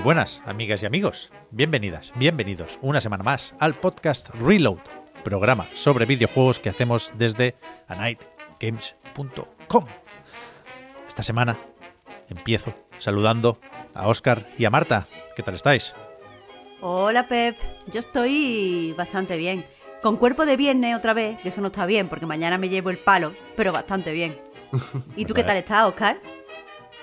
Muy buenas, amigas y amigos. Bienvenidas, bienvenidos una semana más al podcast Reload, programa sobre videojuegos que hacemos desde anightgames.com. Esta semana empiezo saludando a Oscar y a Marta. ¿Qué tal estáis? Hola Pep, yo estoy bastante bien. Con cuerpo de viernes otra vez, que eso no está bien porque mañana me llevo el palo, pero bastante bien. ¿Y tú qué tal estás, Oscar?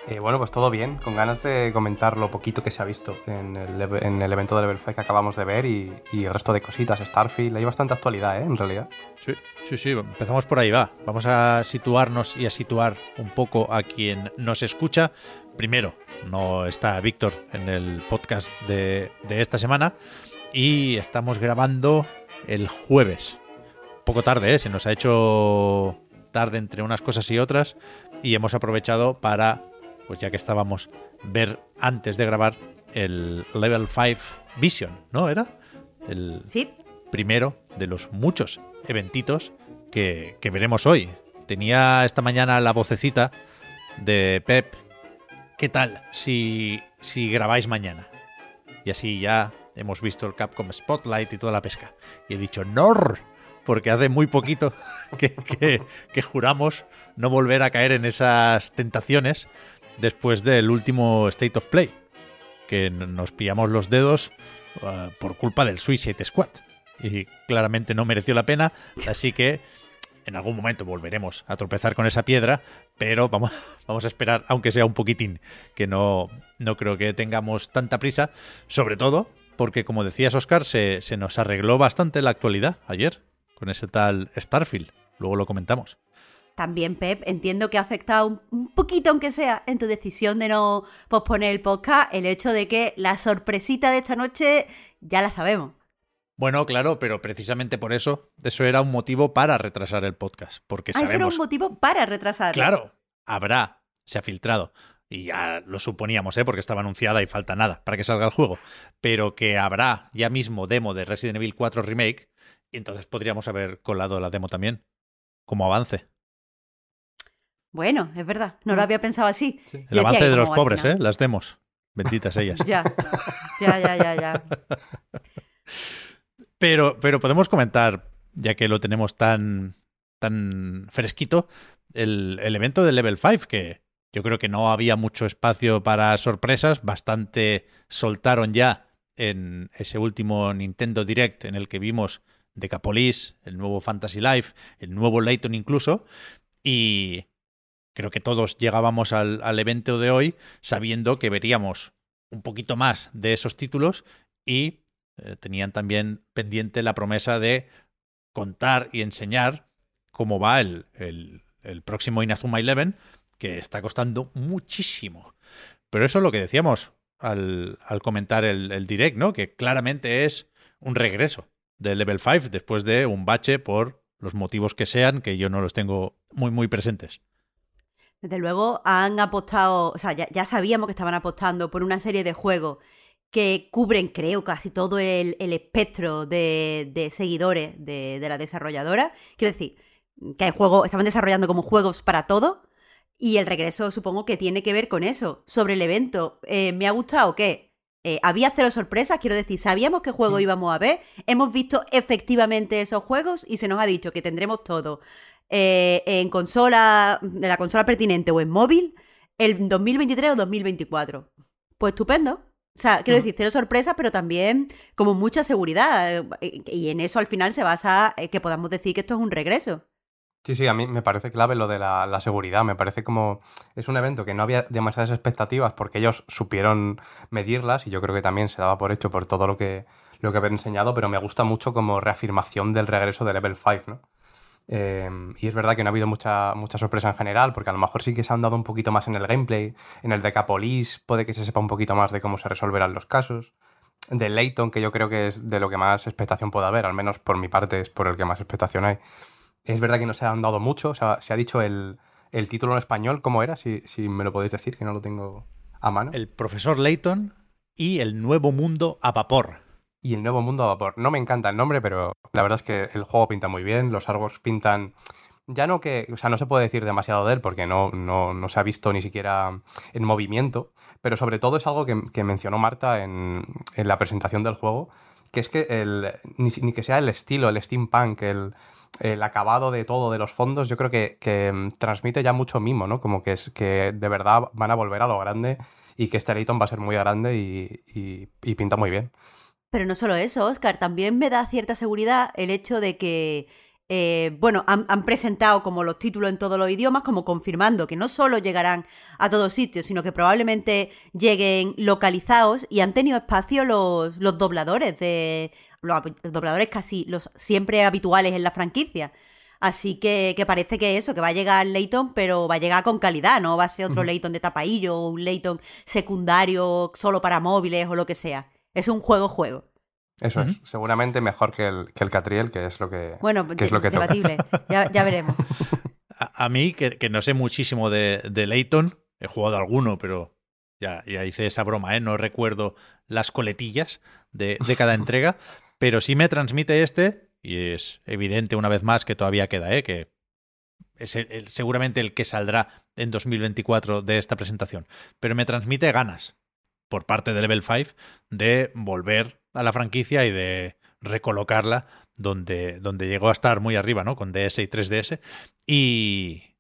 Eh, bueno, pues todo bien, con ganas de comentar lo poquito que se ha visto en el, eve- en el evento de Level 5 que acabamos de ver y, y el resto de cositas, Starfield, hay bastante actualidad, ¿eh? En realidad. Sí, sí, sí, empezamos por ahí, va. Vamos a situarnos y a situar un poco a quien nos escucha. Primero, no está Víctor en el podcast de, de esta semana y estamos grabando el jueves. Poco tarde, ¿eh? Se nos ha hecho tarde entre unas cosas y otras y hemos aprovechado para, pues ya que estábamos, ver antes de grabar el Level 5 Vision, ¿no? ¿Era? El, Sí, primero de los muchos eventitos que, que veremos hoy. Tenía esta mañana la vocecita de Pep. ¿Qué tal si, si grabáis mañana? Y así ya hemos visto el Capcom Spotlight y toda la pesca. Y he dicho, ¡Nor! Porque hace muy poquito que, que- que juramos no volver a caer en esas tentaciones después del último State of Play. Que nos pillamos los dedos uh, por culpa del Suicide Squad. Y claramente no mereció la pena, así que en algún momento volveremos a tropezar con esa piedra, pero vamos, vamos a esperar, aunque sea un poquitín, que no, no creo que tengamos tanta prisa, sobre todo porque, como decías, Oscar, se, se nos arregló bastante la actualidad ayer con ese tal Starfield. Luego lo comentamos. También Pep, entiendo que ha afectado un, poquito, aunque sea, en tu decisión de no posponer el podcast, el hecho de que la sorpresita de esta noche ya la sabemos. Bueno, claro, pero precisamente por eso, eso era un motivo para retrasar el podcast, porque Ah, eso era un sabemos motivo para retrasar. Claro, habrá, se ha filtrado. Y ya lo suponíamos, ¿eh? porque estaba anunciada y falta nada para que salga el juego. Pero que habrá ya mismo demo de Resident Evil 4 Remake. Y entonces podríamos haber colado la demo también. Como avance. Bueno, es verdad, no lo había pensado así. El avance de los pobres, ¿eh? Las demos. Benditas ellas. Ya, ya, ya, ya, ya. Pero, pero podemos comentar, ya que lo tenemos tan, tan fresquito, el, el evento de Level 5, que yo creo que no había mucho espacio para sorpresas, bastante soltaron ya en ese último Nintendo Direct en el que vimos Decapolis, el nuevo Fantasy Life, el nuevo Layton incluso, y creo que todos llegábamos al, evento de hoy sabiendo que veríamos un poquito más de esos títulos y eh, tenían también pendiente la promesa de contar y enseñar cómo va el, próximo Inazuma Eleven, que está costando muchísimo. Pero eso es lo que decíamos al, al comentar el, el direct, ¿no? Que claramente es un regreso de Level 5 después de un bache por los motivos que sean, que yo no los tengo muy, muy presentes. Desde luego han apostado, o sea, ya, ya sabíamos que estaban apostando por una serie de juegos que cubren, creo, casi todo el, el espectro de, de seguidores de, de la desarrolladora. Quiero decir, que hay juegos, estaban desarrollando como juegos para todo. Y el regreso supongo que tiene que ver con eso. Sobre el evento, eh, me ha gustado que eh, había cero sorpresas, quiero decir, sabíamos qué juego íbamos a ver, hemos visto efectivamente esos juegos y se nos ha dicho que tendremos todo eh, en consola, de la consola pertinente o en móvil, el 2023 o 2024. Pues estupendo. O sea, quiero decir, cero sorpresas, pero también como mucha seguridad. eh, Y en eso al final se basa eh, que podamos decir que esto es un regreso. Sí, sí, a mí me parece clave lo de la, la seguridad. Me parece como. Es un evento que no había demasiadas expectativas porque ellos supieron medirlas y yo creo que también se daba por hecho por todo lo que, lo que habían enseñado, pero me gusta mucho como reafirmación del regreso de Level 5, ¿no? Eh, y es verdad que no ha habido mucha, mucha sorpresa en general, porque a lo mejor sí que se han dado un poquito más en el gameplay. En el de Capolis puede que se sepa un poquito más de cómo se resolverán los casos. De Layton, que yo creo que es de lo que más expectación puede haber, al menos por mi parte es por el que más expectación hay. Es verdad que no se han dado mucho, o sea, se ha dicho el, el título en español, ¿cómo era? Si, si me lo podéis decir, que no lo tengo a mano. El profesor Layton y el nuevo mundo a vapor y el nuevo mundo a vapor. No me encanta el nombre, pero la verdad es que el juego pinta muy bien, los árboles pintan... Ya no que, o sea, no se puede decir demasiado de él porque no, no, se ha visto ni siquiera en movimiento, pero sobre todo es algo que, mencionó Marta en, la presentación del juego, que es que el, ni, que sea el estilo, el steampunk, el, el acabado de todo, de los fondos, yo creo que, transmite ya mucho mimo, ¿no? Como que, es, que de verdad van a volver a lo grande y que este Layton va a ser muy grande y pinta muy bien. Pero no solo eso, Oscar, también me da cierta seguridad el hecho de que, eh, bueno, han, presentado como los títulos en todos los idiomas, como confirmando que no solo llegarán a todos sitios, sino que probablemente lleguen localizados y han tenido espacio los, los dobladores de. Los, dobladores casi los siempre habituales en la franquicia. Así que, que, parece que eso, que va a llegar Layton, pero va a llegar con calidad, no va a ser otro Layton de tapaillo o un Layton secundario solo para móviles o lo que sea. Es un juego-juego. Eso es, seguramente mejor que el, que el Catriel, que es lo que, bueno, es lo que debatible. Ya, ya, veremos. A, mí, que, que, no sé muchísimo de, de Layton, he jugado alguno, pero ya, ya hice esa broma, ¿eh? no recuerdo las coletillas de, de cada entrega, pero sí me transmite este, y es evidente una vez más que todavía queda, ¿eh? que es seguramente el que saldrá en 2024 de esta presentación, pero me transmite ganas por parte de Level 5 de volver a la franquicia y de recolocarla donde, donde llegó a estar muy arriba, ¿no? Con DS y 3DS. Y,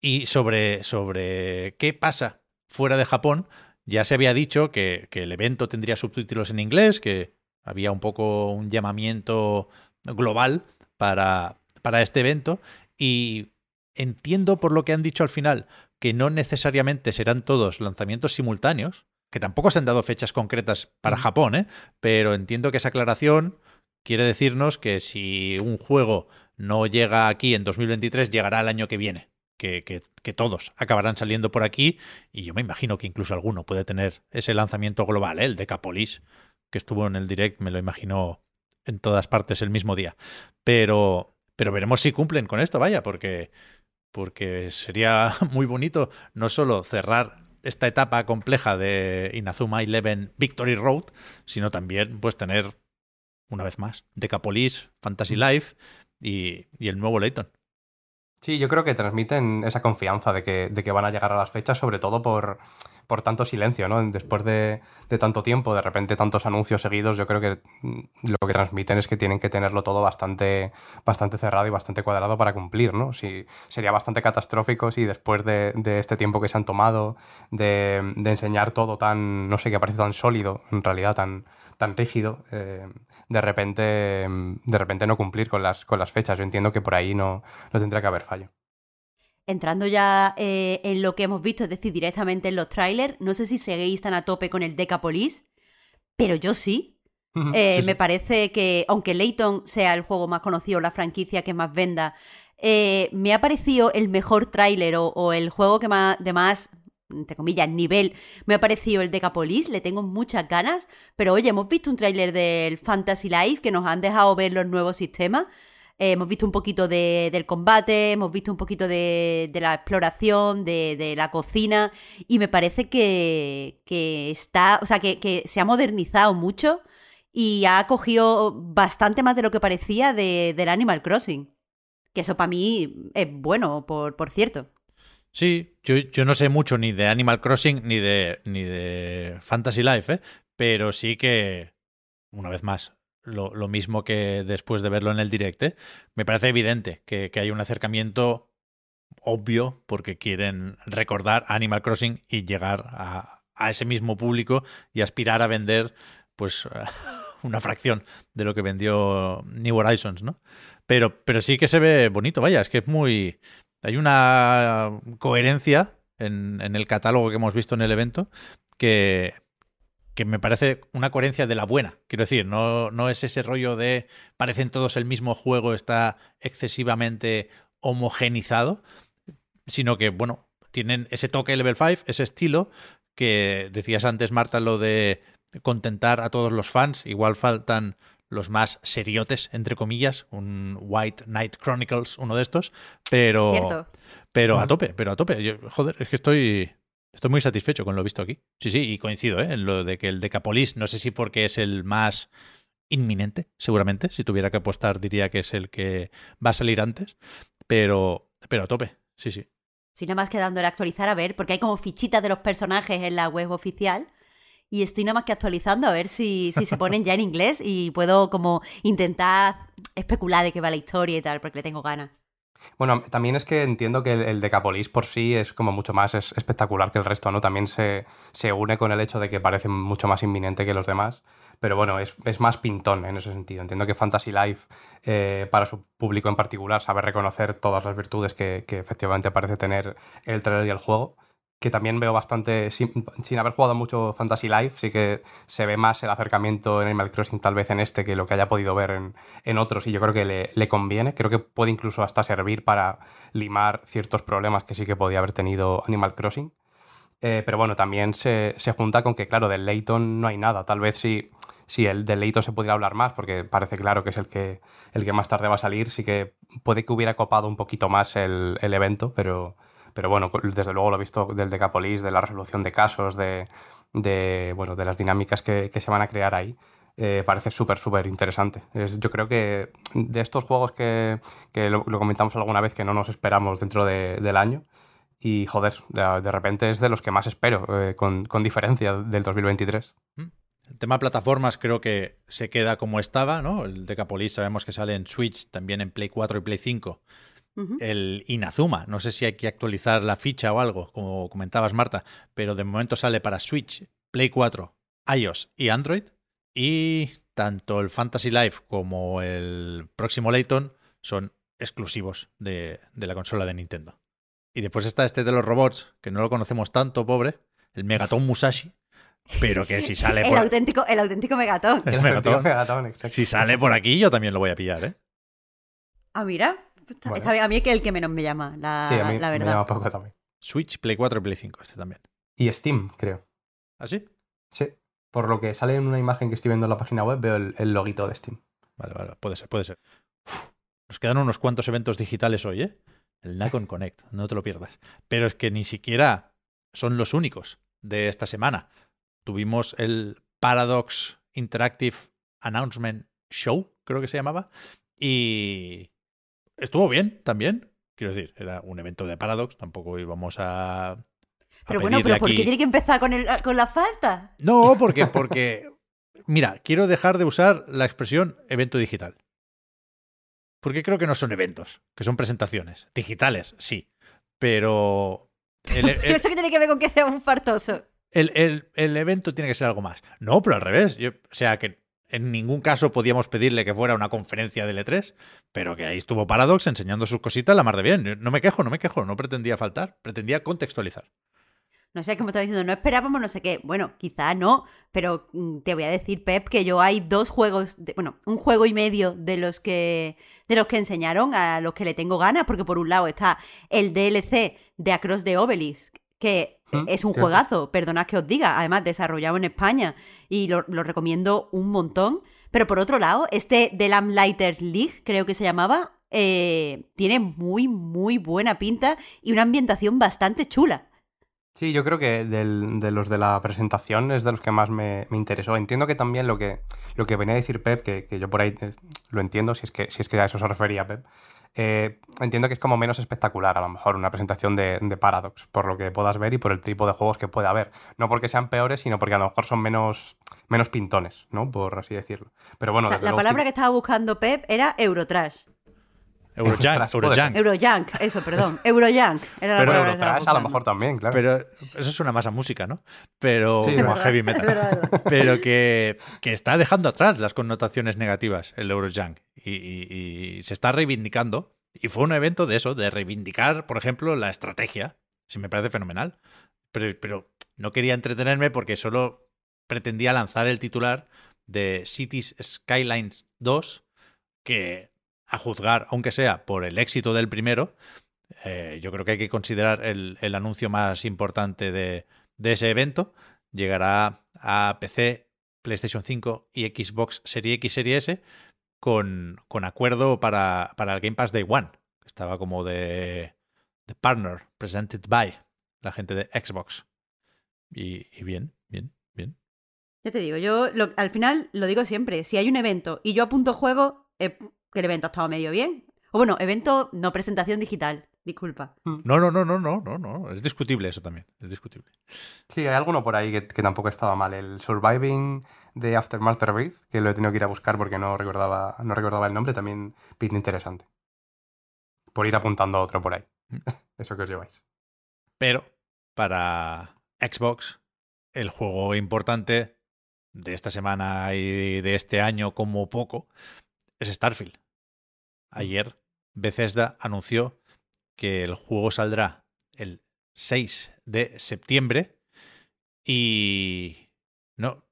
y sobre, sobre qué pasa fuera de Japón, ya se había dicho que, que el evento tendría subtítulos en inglés, que había un poco un llamamiento global para, para este evento. Y entiendo por lo que han dicho al final que no necesariamente serán todos lanzamientos simultáneos, que tampoco se han dado fechas concretas para Japón, ¿eh? pero entiendo que esa aclaración quiere decirnos que si un juego no llega aquí en 2023, llegará el año que viene. Que, que, todos acabarán saliendo por aquí y yo me imagino que incluso alguno puede tener ese lanzamiento global, ¿eh? el de Capolis, que estuvo en el direct, me lo imagino en todas partes el mismo día. Pero, pero veremos si cumplen con esto, vaya, porque, porque sería muy bonito no solo cerrar esta etapa compleja de Inazuma Eleven Victory Road, sino también pues tener, una vez más, Decapolis, Fantasy. Life y, y el nuevo Layton. Sí, yo creo que transmiten esa confianza de que, de que van a llegar a las fechas, sobre todo por, por tanto silencio, ¿no? Después de, tanto tiempo, de repente tantos anuncios seguidos, yo creo que mm, lo que transmiten es que tienen que tenerlo todo bastante, bastante cerrado y bastante cuadrado para cumplir, ¿no? Si, sería bastante catastrófico si después de, este tiempo que se han tomado, de, enseñar todo tan, no sé, que parece tan sólido, en realidad tan, tan rígido, eh, de repente de repente no cumplir con las, con las fechas. Yo entiendo que por ahí no, no tendría que haber fallo entrando ya eh, en lo que hemos visto, es decir, directamente en los trailers, no sé si seguís tan a tope con el Decapolis, pero yo sí. Eh, me parece que, aunque Layton sea el juego más conocido, la franquicia que más venda, eh, me ha parecido el mejor tráiler o, el juego que más, de más, entre comillas, nivel, me ha parecido el Decapolis, le tengo muchas ganas, pero oye, hemos visto un tráiler del Fantasy Life que nos han dejado ver los nuevos sistemas, eh, hemos visto un poquito del combate, hemos visto un poquito de, la exploración, de, la cocina, y me parece que, está, o sea, que, se ha modernizado mucho y ha cogido bastante más de lo que parecía del Animal Crossing. Que eso para mí es bueno, por, por cierto. Sí, yo, yo, no sé mucho ni de Animal Crossing ni de, ni de Fantasy Life, ¿eh? pero sí que, una vez más, lo, mismo que después de verlo en el directo. ¿eh? Me parece evidente que, hay un acercamiento obvio porque quieren recordar Animal Crossing y llegar a, ese mismo público y aspirar a vender pues una fracción de lo que vendió New Horizons, ¿no? Pero, pero sí que se ve bonito, vaya, es que es muy... Hay una coherencia en, en el catálogo que hemos visto en el evento que, que me parece una coherencia de la buena. Quiero decir, no, no es ese rollo de parecen todos el mismo juego, está excesivamente homogenizado, sino que, bueno, tienen ese toque level 5, ese estilo, que decías antes, Marta, lo de contentar a todos los fans. Igual faltan los más seriotes, entre comillas, un White Knight Chronicles, uno de estos, pero, pero a tope, pero a tope. joder, es que estoy, estoy muy satisfecho con lo visto aquí. Sí, sí, y coincido ¿eh? en lo de que el Decapolis, no sé si porque es el más inminente, seguramente, si tuviera que apostar diría que es el que va a salir antes, pero, pero a tope, sí, sí. Si nada más quedando el actualizar a ver, porque hay como fichitas de los personajes en la web oficial y estoy nada más que actualizando a ver si, si se ponen ya en inglés y puedo como intentar especular de qué va la historia y tal, porque le tengo ganas. Bueno, también es que entiendo que el, Decapolis por sí es como mucho más espectacular que el resto, ¿no? También se, se, une con el hecho de que parece mucho más inminente que los demás. Pero bueno, es, es más pintón en ese sentido. Entiendo que Fantasy Life, eh, para su público en particular, sabe reconocer todas las virtudes que, que efectivamente parece tener el trailer y el juego que también veo bastante, sin, haber jugado mucho Fantasy Life, sí que se ve más el acercamiento en Animal Crossing tal vez en este que lo que haya podido ver en, en otros y yo creo que le, le, conviene, creo que puede incluso hasta servir para limar ciertos problemas que sí que podía haber tenido Animal Crossing. Eh, pero bueno, también se, se, junta con que, claro, del Layton no hay nada. Tal vez si, si el del Layton se pudiera hablar más, porque parece claro que es el que, el que más tarde va a salir, sí que puede que hubiera copado un poquito más el, el evento, pero, pero bueno, desde luego lo he visto del Decapolis, de la resolución de casos, de, bueno, de las dinámicas que, se van a crear ahí. Eh, parece súper, súper interesante. yo creo que de estos juegos que, lo, comentamos alguna vez que no nos esperamos dentro del año, y joder, de, repente es de los que más espero, eh, con, con, diferencia del 2023. Mm. El tema plataformas creo que se queda como estaba, ¿no? El Decapolis sabemos que sale en Switch, también en Play 4 y Play 5 el Inazuma. No sé si hay que actualizar la ficha o algo, como comentabas Marta, pero de momento sale para Switch, Play 4, iOS y Android. Y tanto el Fantasy Life como el próximo Layton son exclusivos de, la consola de Nintendo. Y después está este de los robots, que no lo conocemos tanto, pobre, el Megaton Musashi, pero que si sale por... El auténtico, el auténtico Megaton. El, Megaton. Si sale por aquí, yo también lo voy a pillar, ¿eh? Ah, mira. A mí es que el que menos me llama, la, sí, a mí Me llama poco también. Switch, Play 4 y Play 5, este también. Y Steam, creo. ¿Ah, sí? Sí. Por lo que sale en una imagen que estoy viendo en la página web, veo el, loguito de Steam. Vale, vale, puede ser, puede ser. nos quedan unos cuantos eventos digitales hoy, ¿eh? El Nacon Connect, no te lo pierdas. Pero es que ni siquiera son los únicos de esta semana. Tuvimos el Paradox Interactive Announcement Show, creo que se llamaba, y estuvo bien también. Quiero decir, era un evento de Paradox, tampoco íbamos a. pero bueno, pero ¿por qué tiene que empezar con, el, con la falta? No, porque, porque. Mira, quiero dejar de usar la expresión evento digital. Porque creo que no son eventos, que son presentaciones. Digitales, sí. Pero. El, ¿Eso qué tiene que ver con que sea un fartoso? El, el, evento tiene que ser algo más. No, pero al revés. Yo, o sea, que en ningún caso podíamos pedirle que fuera una conferencia de L3, pero que ahí estuvo Paradox enseñando sus cositas la mar de bien. No me quejo, no me quejo, no pretendía faltar, pretendía contextualizar. No sé, como estaba diciendo, no esperábamos no sé qué. Bueno, quizá no, pero mm, te voy a decir, Pep, que yo hay dos juegos, bueno, un juego y medio de los que de los que enseñaron a los que le tengo ganas, porque por un lado está el DLC de Across the Obelisk, que mm, es un juegazo, perdonad que os diga, además desarrollado en España y lo, recomiendo un montón. Pero por otro lado, este The Lamplighter League, creo que se llamaba, eh, tiene muy, muy buena pinta y una ambientación bastante chula. Sí, yo creo que de los de la presentación es de los que más me, interesó. Entiendo que también lo que, lo que venía a decir Pep, que, que yo por ahí eh, lo entiendo, si es que, si es que a eso se refería Pep, eh, entiendo que es como menos espectacular, a lo mejor, una presentación de, Paradox, por lo que puedas ver y por el tipo de juegos que puede haber. No porque sean peores, sino porque a lo mejor son menos, menos pintones, ¿no? Por así decirlo. Pero bueno, la palabra que estaba buscando Pep era Eurotrash. Eurojunk, Eurojunk. Eurojunk, eso, perdón. Eurojunk. Era pero Eurotrash a lo mejor también, claro. Pero eso suena más a música, ¿no? Pero como a heavy metal. pero que, que, está dejando atrás las connotaciones negativas el Eurojunk y, y, se está reivindicando. Y fue un evento de eso, de reivindicar, por ejemplo, la estrategia. Si me parece fenomenal. Pero, pero no quería entretenerme porque solo pretendía lanzar el titular de Cities Skylines 2, que a juzgar, aunque sea por el éxito del primero, eh, yo creo que hay que considerar el, el anuncio más importante de, de, ese evento. Llegará a PC, PlayStation 5 y Xbox Series X, Series S con, con acuerdo para, para, el Game Pass Day One. Estaba como de, de partner, presented by la gente de Xbox. Y, y bien, bien, bien. Ya te digo, yo al final lo digo siempre, si hay un evento y yo apunto juego, eh, que el evento ha estado medio bien. O bueno, evento, no presentación digital, disculpa. No, no, no, no, no, no, no. Es discutible eso también, es discutible. Sí, hay alguno por ahí que, que tampoco estaba mal. El Surviving de Aftermath Rebirth, que lo he tenido que ir a buscar porque no recordaba, no recordaba el nombre, también pinta interesante. Por ir apuntando a otro por ahí. Eso que os lleváis. Pero para Xbox, el juego importante de esta semana y de este año como poco es Starfield. Ayer Bethesda anunció que el juego saldrá el 6 de septiembre y no,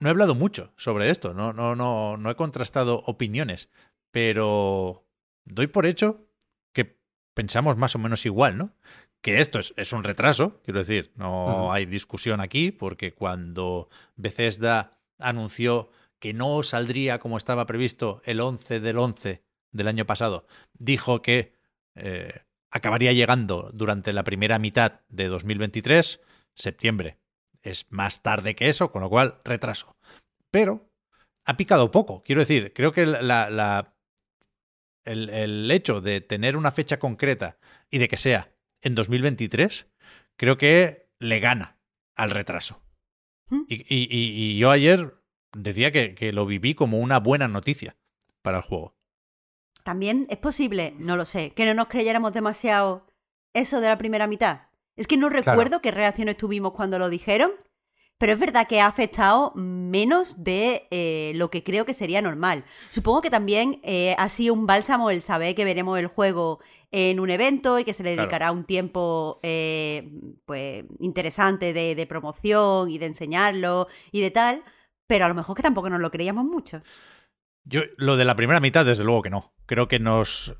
no he hablado mucho sobre esto, no, no, no, no he contrastado opiniones, pero doy por hecho que pensamos más o menos igual, ¿no? Que esto es, es un retraso, quiero decir, no uh hay discusión aquí, porque cuando Bethesda anunció que no saldría como estaba previsto el 11 del 11 del año pasado, dijo que eh, acabaría llegando durante la primera mitad de 2023, septiembre. Es más tarde que eso, con lo cual retraso. Pero ha picado poco. Quiero decir, creo que la, la, el, el hecho de tener una fecha concreta y de que sea en 2023, creo que le gana al retraso. ¿Mm? Y, y, y, yo ayer decía que, que, lo viví como una buena noticia para el juego. También es posible, no lo sé, que no nos creyéramos demasiado eso de la primera mitad. Es que no recuerdo claro. qué reacciones tuvimos cuando lo dijeron, pero es verdad que ha afectado menos de eh, lo que creo que sería normal. Supongo que también eh, ha sido un bálsamo el saber que veremos el juego en un evento y que se le dedicará claro. un tiempo eh, pues interesante de, de, promoción y de enseñarlo y de tal, pero a lo mejor que tampoco nos lo creíamos mucho. Yo, lo de la primera mitad, desde luego que no. Creo que nos,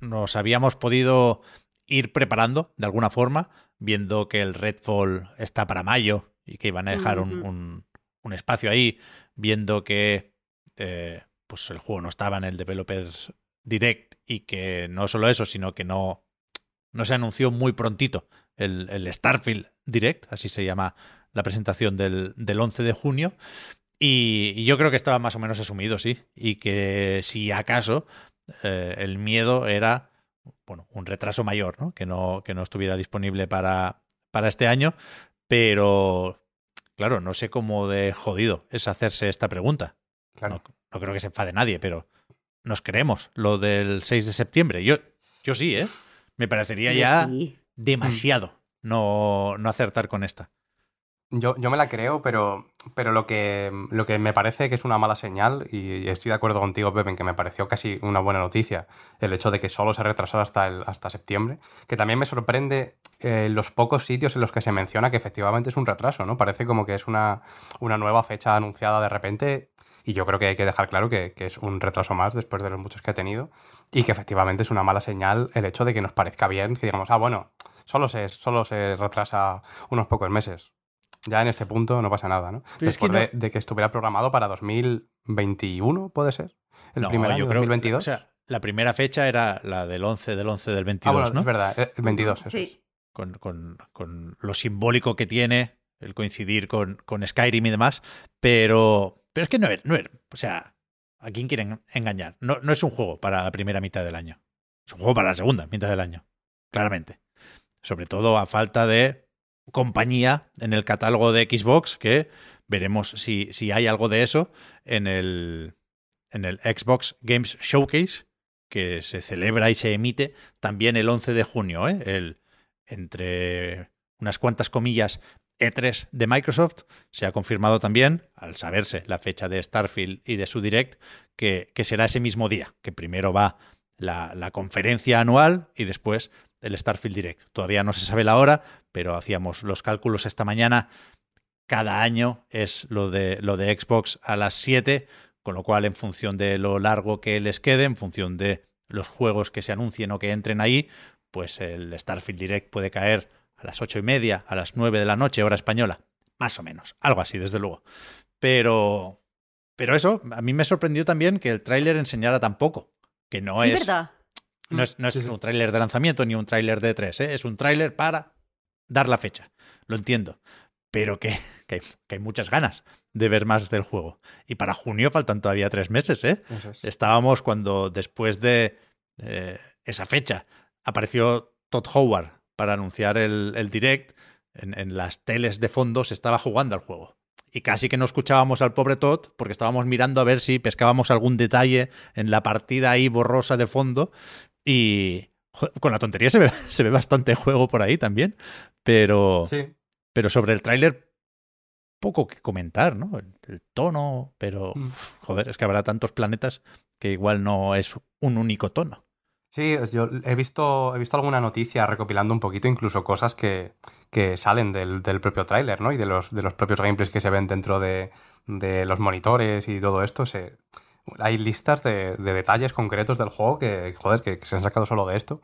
nos habíamos podido ir preparando de alguna forma, viendo que el Redfall está para mayo y que iban a dejar uh -huh. un, un, un, espacio ahí, viendo que eh, pues el juego no estaba en el Developers Direct y que no solo eso, sino que no, no se anunció muy prontito el, el Starfield Direct, así se llama la presentación del, del 11 de junio. Y, y, yo creo que estaba más o menos asumido, sí. Y que si acaso eh, el miedo era bueno, un retraso mayor, ¿no? Que no, que no estuviera disponible para, para este año. Pero, claro, no sé cómo de jodido es hacerse esta pregunta. Claro. No, no, creo que se enfade nadie, pero nos creemos lo del 6 de septiembre. Yo, yo sí, ¿eh? Me parecería ya sí. demasiado no, no acertar con esta. Yo, yo, me la creo, pero, pero lo, que, lo que me parece que es una mala señal, y estoy de acuerdo contigo, Pepe, en que me pareció casi una buena noticia el hecho de que solo se retrasara hasta, el, hasta septiembre, que también me sorprende eh, los pocos sitios en los que se menciona que efectivamente es un retraso, ¿no? Parece como que es una, una nueva fecha anunciada de repente, y yo creo que hay que dejar claro que, que es un retraso más después de los muchos que ha tenido, y que efectivamente es una mala señal el hecho de que nos parezca bien, que digamos, ah, bueno, solo se, solo se retrasa unos pocos meses ya en este punto no pasa nada, ¿no? Pero Después es que no... de, de, que estuviera programado para 2021, ¿puede ser? El no, primer año, yo creo, 2022. O sea, la primera fecha era la del 11 del 11 del 22, ah, bueno, ¿no? es verdad, el 22. Eso sí. es. Con, con, con, lo simbólico que tiene el coincidir con, con Skyrim y demás, pero, pero es que no es, no es, o sea, ¿a quién quieren engañar? No, no es un juego para la primera mitad del año, es un juego para la segunda mitad del año, claramente. Sobre todo a falta de compañía en el catálogo de Xbox que veremos si, si hay algo de eso en el, en el Xbox Games Showcase que se celebra y se emite también el 11 de junio, ¿eh? el, entre unas cuantas comillas E3 de Microsoft, se ha confirmado también, al saberse la fecha de Starfield y de su direct, que, que será ese mismo día, que primero va la, la conferencia anual y después el Starfield Direct. Todavía no se sabe la hora, pero hacíamos los cálculos esta mañana. cada año es lo de, lo de Xbox a las 7, con lo cual en función de lo largo que les quede, en función de los juegos que se anuncien o que entren ahí, pues el Starfield Direct puede caer a las ocho y media, a las 9 de la noche, hora española. Más o menos. Algo así, desde luego. Pero. Pero eso, a mí me sorprendió también que el tráiler enseñara tan poco. Que no es. verdad. No es, no es un tráiler de lanzamiento ni un tráiler de 3, ¿eh? es un tráiler para dar la fecha. Lo entiendo. Pero que, que, hay, que, hay, muchas ganas de ver más del juego. Y para junio faltan todavía tres meses, ¿eh? Es. Estábamos cuando después de eh, esa fecha apareció Todd Howard para anunciar el, el direct. En, en, las teles de fondo se estaba jugando al juego. Y casi que no escuchábamos al pobre Todd porque estábamos mirando a ver si pescábamos algún detalle en la partida ahí borrosa de fondo. Y con la tontería se ve, se ve bastante juego por ahí también. Pero, sí. pero sobre el tráiler poco que comentar, ¿no? El, el tono, pero mm. joder, es que habrá tantos planetas que igual no es un único tono. Sí, yo he visto, he visto alguna noticia recopilando un poquito, incluso cosas que, que salen del, del propio tráiler, ¿no? Y de los, de los propios gameplays que se ven dentro de, de los monitores y todo esto. Se, hay listas de, de, detalles concretos del juego que, joder, que, que, se han sacado solo de esto.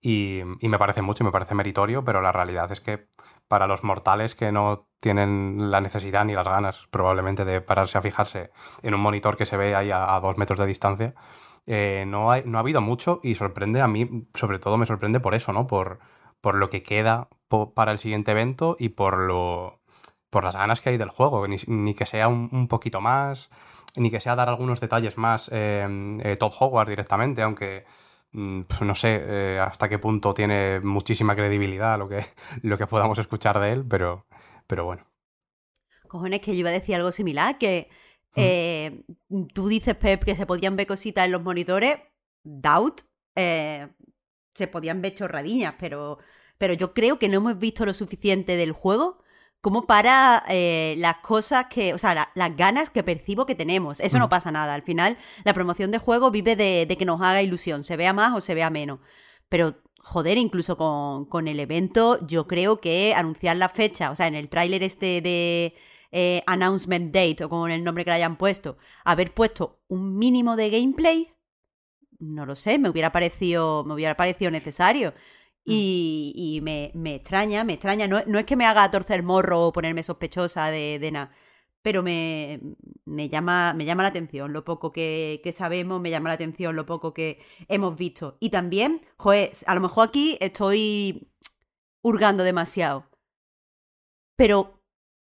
Y, y me parece mucho, y me parece meritorio, pero la realidad es que para los mortales que no tienen la necesidad ni las ganas probablemente de pararse a fijarse en un monitor que se ve ahí a, a dos metros de distancia, eh, no, hay, no ha habido mucho y sorprende a mí, sobre todo me sorprende por eso, ¿no? Por, por lo que queda po para el siguiente evento y por lo por las ganas que hay del juego, ni, ni que sea un, un, poquito más, ni que sea dar algunos detalles más eh, eh, Todd Howard directamente, aunque mm, no sé eh, hasta qué punto tiene muchísima credibilidad lo que, lo que podamos escuchar de él, pero, pero bueno. Cojones, que yo iba a decir algo similar, que eh, tú dices, Pep, que se podían ver cositas en los monitores. Doubt. Eh, se podían ver chorradillas, pero, pero yo creo que no hemos visto lo suficiente del juego como para eh, las cosas que, o sea, la, las ganas que percibo que tenemos. Eso mm. no pasa nada. Al final, la promoción de juego vive de, de, que nos haga ilusión, se vea más o se vea menos. Pero, joder, incluso con, con el evento, yo creo que anunciar la fecha, o sea, en el tráiler este de eh, announcement date o con el nombre que le hayan puesto, haber puesto un mínimo de gameplay, no lo sé, me hubiera parecido, me hubiera parecido necesario. Y, y me, me, extraña, me extraña. No, no, es que me haga torcer morro o ponerme sospechosa de, de nada, pero me, me, llama, me llama la atención lo poco que, que, sabemos, me llama la atención lo poco que hemos visto. Y también, joder, a lo mejor aquí estoy hurgando demasiado. Pero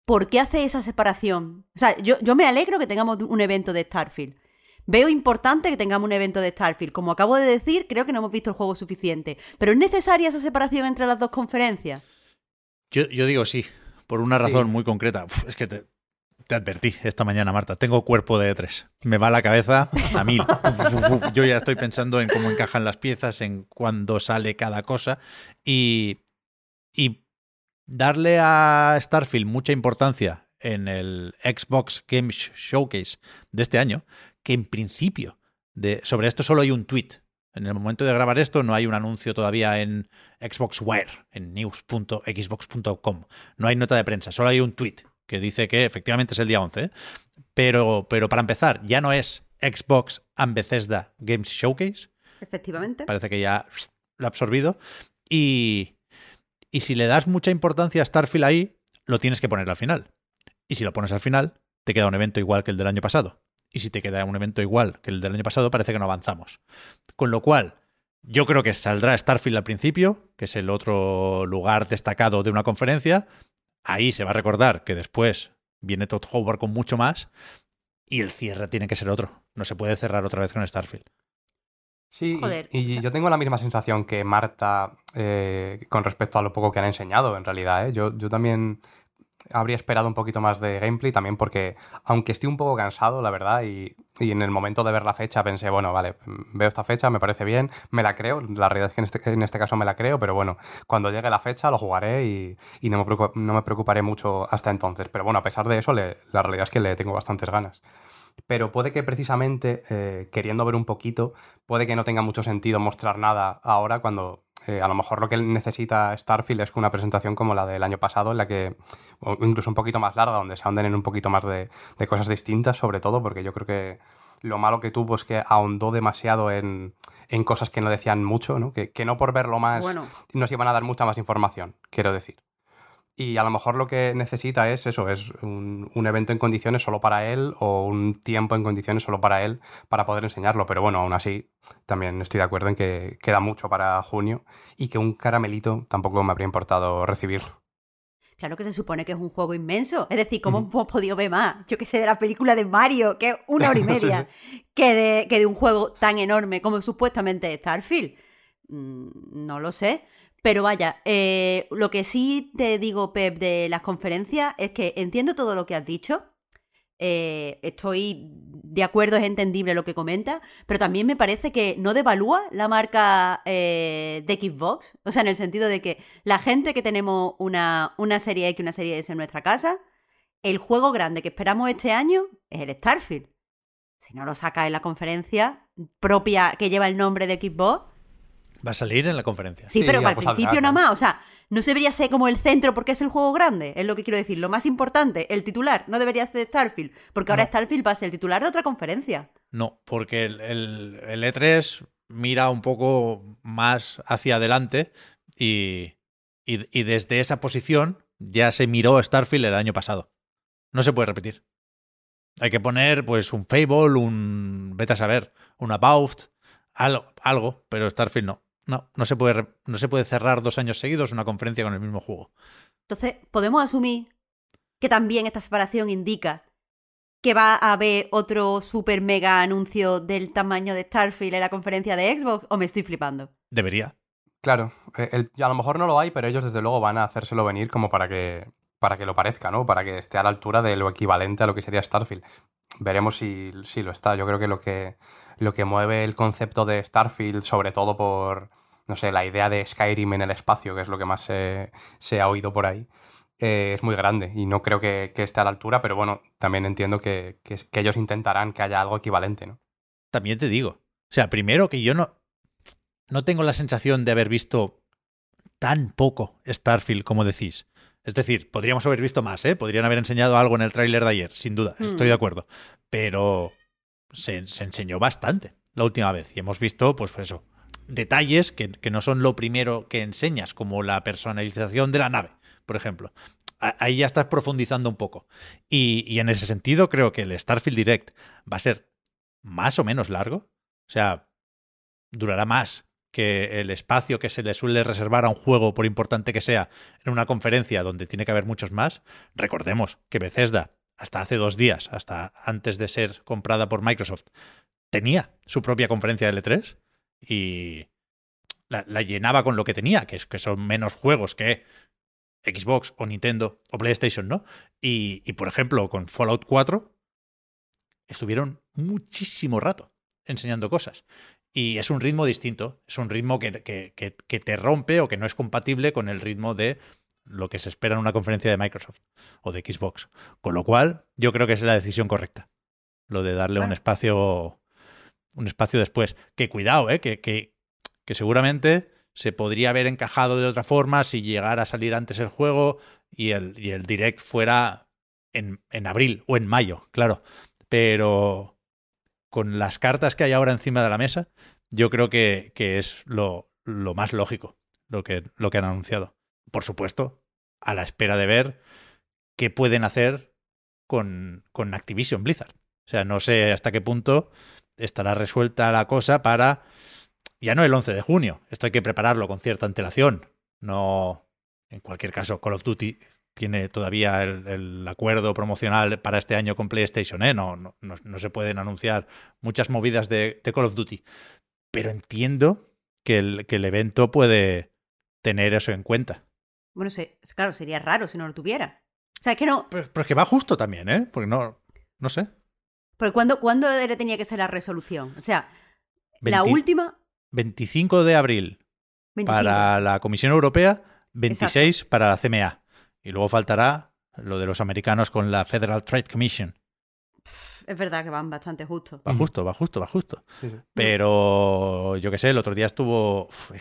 ¿por qué hace esa separación? O sea, yo, yo me alegro que tengamos un evento de Starfield. Veo importante que tengamos un evento de Starfield. Como acabo de decir, creo que no hemos visto el juego suficiente. ¿Pero es necesaria esa separación entre las dos conferencias? Yo, yo digo sí, por una razón sí. muy concreta. Uf, es que te, te, advertí esta mañana, Marta. Tengo cuerpo de E3. Me va la cabeza a mil. yo ya estoy pensando en cómo encajan las piezas, en cuándo sale cada cosa. Y, y darle a Starfield mucha importancia en el Xbox Game Showcase de este año, que en principio de, sobre esto solo hay un tweet. En el momento de grabar esto no hay un anuncio todavía en Xbox Wire, en news.xbox.com. No hay nota de prensa, solo hay un tweet que dice que efectivamente es el día 11. ¿eh? Pero, pero para empezar, ya no es Xbox and Bethesda Games Showcase. Efectivamente. Parece que ya lo ha absorbido. Y, y si le das mucha importancia a Starfield ahí, lo tienes que poner al final. Y si lo pones al final, te queda un evento igual que el del año pasado. Y si te queda un evento igual que el del año pasado, parece que no avanzamos. Con lo cual, yo creo que saldrá Starfield al principio, que es el otro lugar destacado de una conferencia. Ahí se va a recordar que después viene Todd Howard con mucho más. Y el cierre tiene que ser otro. No se puede cerrar otra vez con Starfield. Sí, Joder, y, y o sea... yo tengo la misma sensación que Marta eh, con respecto a lo poco que han enseñado, en realidad. ¿eh? Yo, yo también habría esperado un poquito más de gameplay, también porque, aunque estoy un poco cansado, la verdad, y, y, en el momento de ver la fecha pensé, bueno, vale, veo esta fecha, me parece bien, me la creo, la realidad es que en este, en este caso me la creo, pero bueno, cuando llegue la fecha lo jugaré y, y no, me no, me preocuparé mucho hasta entonces. Pero bueno, a pesar de eso, la realidad es que le tengo bastantes ganas pero puede que precisamente eh, queriendo ver un poquito, puede que no tenga mucho sentido mostrar nada ahora cuando Eh, a lo mejor lo que necesita Starfield es una presentación como la del año pasado, en la que, o incluso un poquito más larga, donde se ahonden en un poquito más de, de cosas distintas, sobre todo, porque yo creo que lo malo que tuvo es que ahondó demasiado en, en cosas que no decían mucho, ¿no? Que, que no por verlo más Bueno. nos iban a dar mucha más información, quiero decir. Y a lo mejor lo que necesita es eso, es un, un evento en condiciones solo para él o un tiempo en condiciones solo para él para poder enseñarlo. Pero bueno, aún así, también estoy de acuerdo en que queda mucho para junio y que un caramelito tampoco me habría importado recibirlo. Claro que se supone que es un juego inmenso. Es decir, ¿cómo hemos podido ver más? Yo que sé, de la película de Mario, que es una hora y Sí, media, que, de, que de un juego tan enorme como supuestamente Starfield. Mm, No lo sé. Pero vaya, eh, lo que sí te digo, Pep, de las conferencias es que entiendo todo lo que has dicho. Eh, estoy de acuerdo, es entendible lo que comenta, pero también me parece que no devalúa la marca eh, de Xbox. O sea, en el sentido de que la gente que tenemos una, una serie X y una serie S en nuestra casa, el juego grande que esperamos este año es el Starfield. Si no lo sacas en la conferencia propia que lleva el nombre de Xbox, Va a salir en la conferencia. Sí, Sí, pero saldrá, principio nada más. O sea, no se debería ser como el centro porque es el juego grande. Es lo que quiero decir. Lo más importante, el titular, no debería ser Starfield. Porque ahora No. Starfield va a ser el titular de otra conferencia. No, porque el, el- el E3 mira un poco más hacia adelante y, y- y desde esa posición ya se miró Starfield el año pasado. No se puede repetir. Hay que poner pues un Fable, un vete a saber, un About, algo, algo, pero Starfield no. No, no se puede, no se puede cerrar dos años seguidos una conferencia con el mismo juego. Entonces, podemos asumir que también esta separación indica que va a haber otro super mega anuncio del tamaño de Starfield en la conferencia de Xbox o me estoy flipando. Debería. Claro, eh, el- a lo mejor no lo hay, pero ellos desde luego van a hacérselo venir como para que, para que lo parezca, ¿no? Para que esté a la altura de lo equivalente a lo que sería Starfield. Veremos si, si lo está. Yo creo que lo que lo que mueve el concepto de Starfield, sobre todo por, no sé, la idea de Skyrim en el espacio, que es lo que más se, se ha oído por ahí, eh, es muy grande y no creo que, que esté a la altura, pero bueno, también entiendo que, que- que ellos intentarán que haya algo equivalente, ¿no? También te digo. O sea, primero que yo no, no tengo la sensación de haber visto tan poco Starfield como decís. Es decir, podríamos haber visto más, ¿eh? Podrían haber enseñado algo en el tráiler de ayer, sin duda, Hmm. estoy de acuerdo. Pero se, se enseñó bastante la última vez y hemos visto, pues eso, detalles que, no son lo primero que enseñas, como la personalización de la nave, por ejemplo. Ahí ya estás profundizando un poco. Y, y en ese sentido creo que el Starfield Direct va a ser más o menos largo. O sea, durará más que el espacio que se le suele reservar a un juego, por importante que sea, en una conferencia donde tiene que haber muchos más. Recordemos que Bethesda, hasta hace dos días, hasta antes de ser comprada por Microsoft, tenía su propia conferencia de L3 y la, la llenaba con lo que tenía, que, es, que son menos juegos que Xbox o Nintendo o PlayStation, ¿no? Y, y, por ejemplo, con Fallout 4 estuvieron muchísimo rato enseñando cosas. Y es un ritmo distinto, es un ritmo que, que, que, que te rompe o que no es compatible con el ritmo de lo que se espera en una conferencia de Microsoft o de Xbox. Con lo cual, yo creo que es la decisión correcta. Lo de darle un espacio. Un espacio después. Que cuidado, ¿eh? Que, que, que seguramente se podría haber encajado de otra forma si llegara a salir antes el juego y el, y el direct fuera en, en abril o en mayo, claro. Pero con las cartas que hay ahora encima de la mesa, yo creo que, que es lo, lo más lógico lo que, lo que han anunciado. Por supuesto, a la espera de ver qué pueden hacer con, con Activision Blizzard. O sea, no sé hasta qué punto estará resuelta la cosa para ya no el 11 de junio. Esto hay que prepararlo con cierta antelación. No, en cualquier caso, Call of Duty tiene todavía el, el acuerdo promocional para este año con PlayStation, ¿eh? No, no, no, no se pueden anunciar muchas movidas de, de, Call of Duty. Pero entiendo que el, que el evento puede tener eso en cuenta. Bueno, se, claro, sería raro si no lo tuviera. O sea, es que no. Pero, pero es que va justo también, ¿eh? Porque no, no sé. Pero ¿cuándo, ¿cuándo tenía que ser la resolución? O sea, 20, la última. 25 de abril 25. para la Comisión Europea, 26 Exacto. para la CMA. Y luego faltará lo de los americanos con la Federal Trade Commission. Es verdad que van bastante justo. Va justo, va justo, va justo. Sí, sí. Pero yo qué sé, el otro día estuvo. Uf,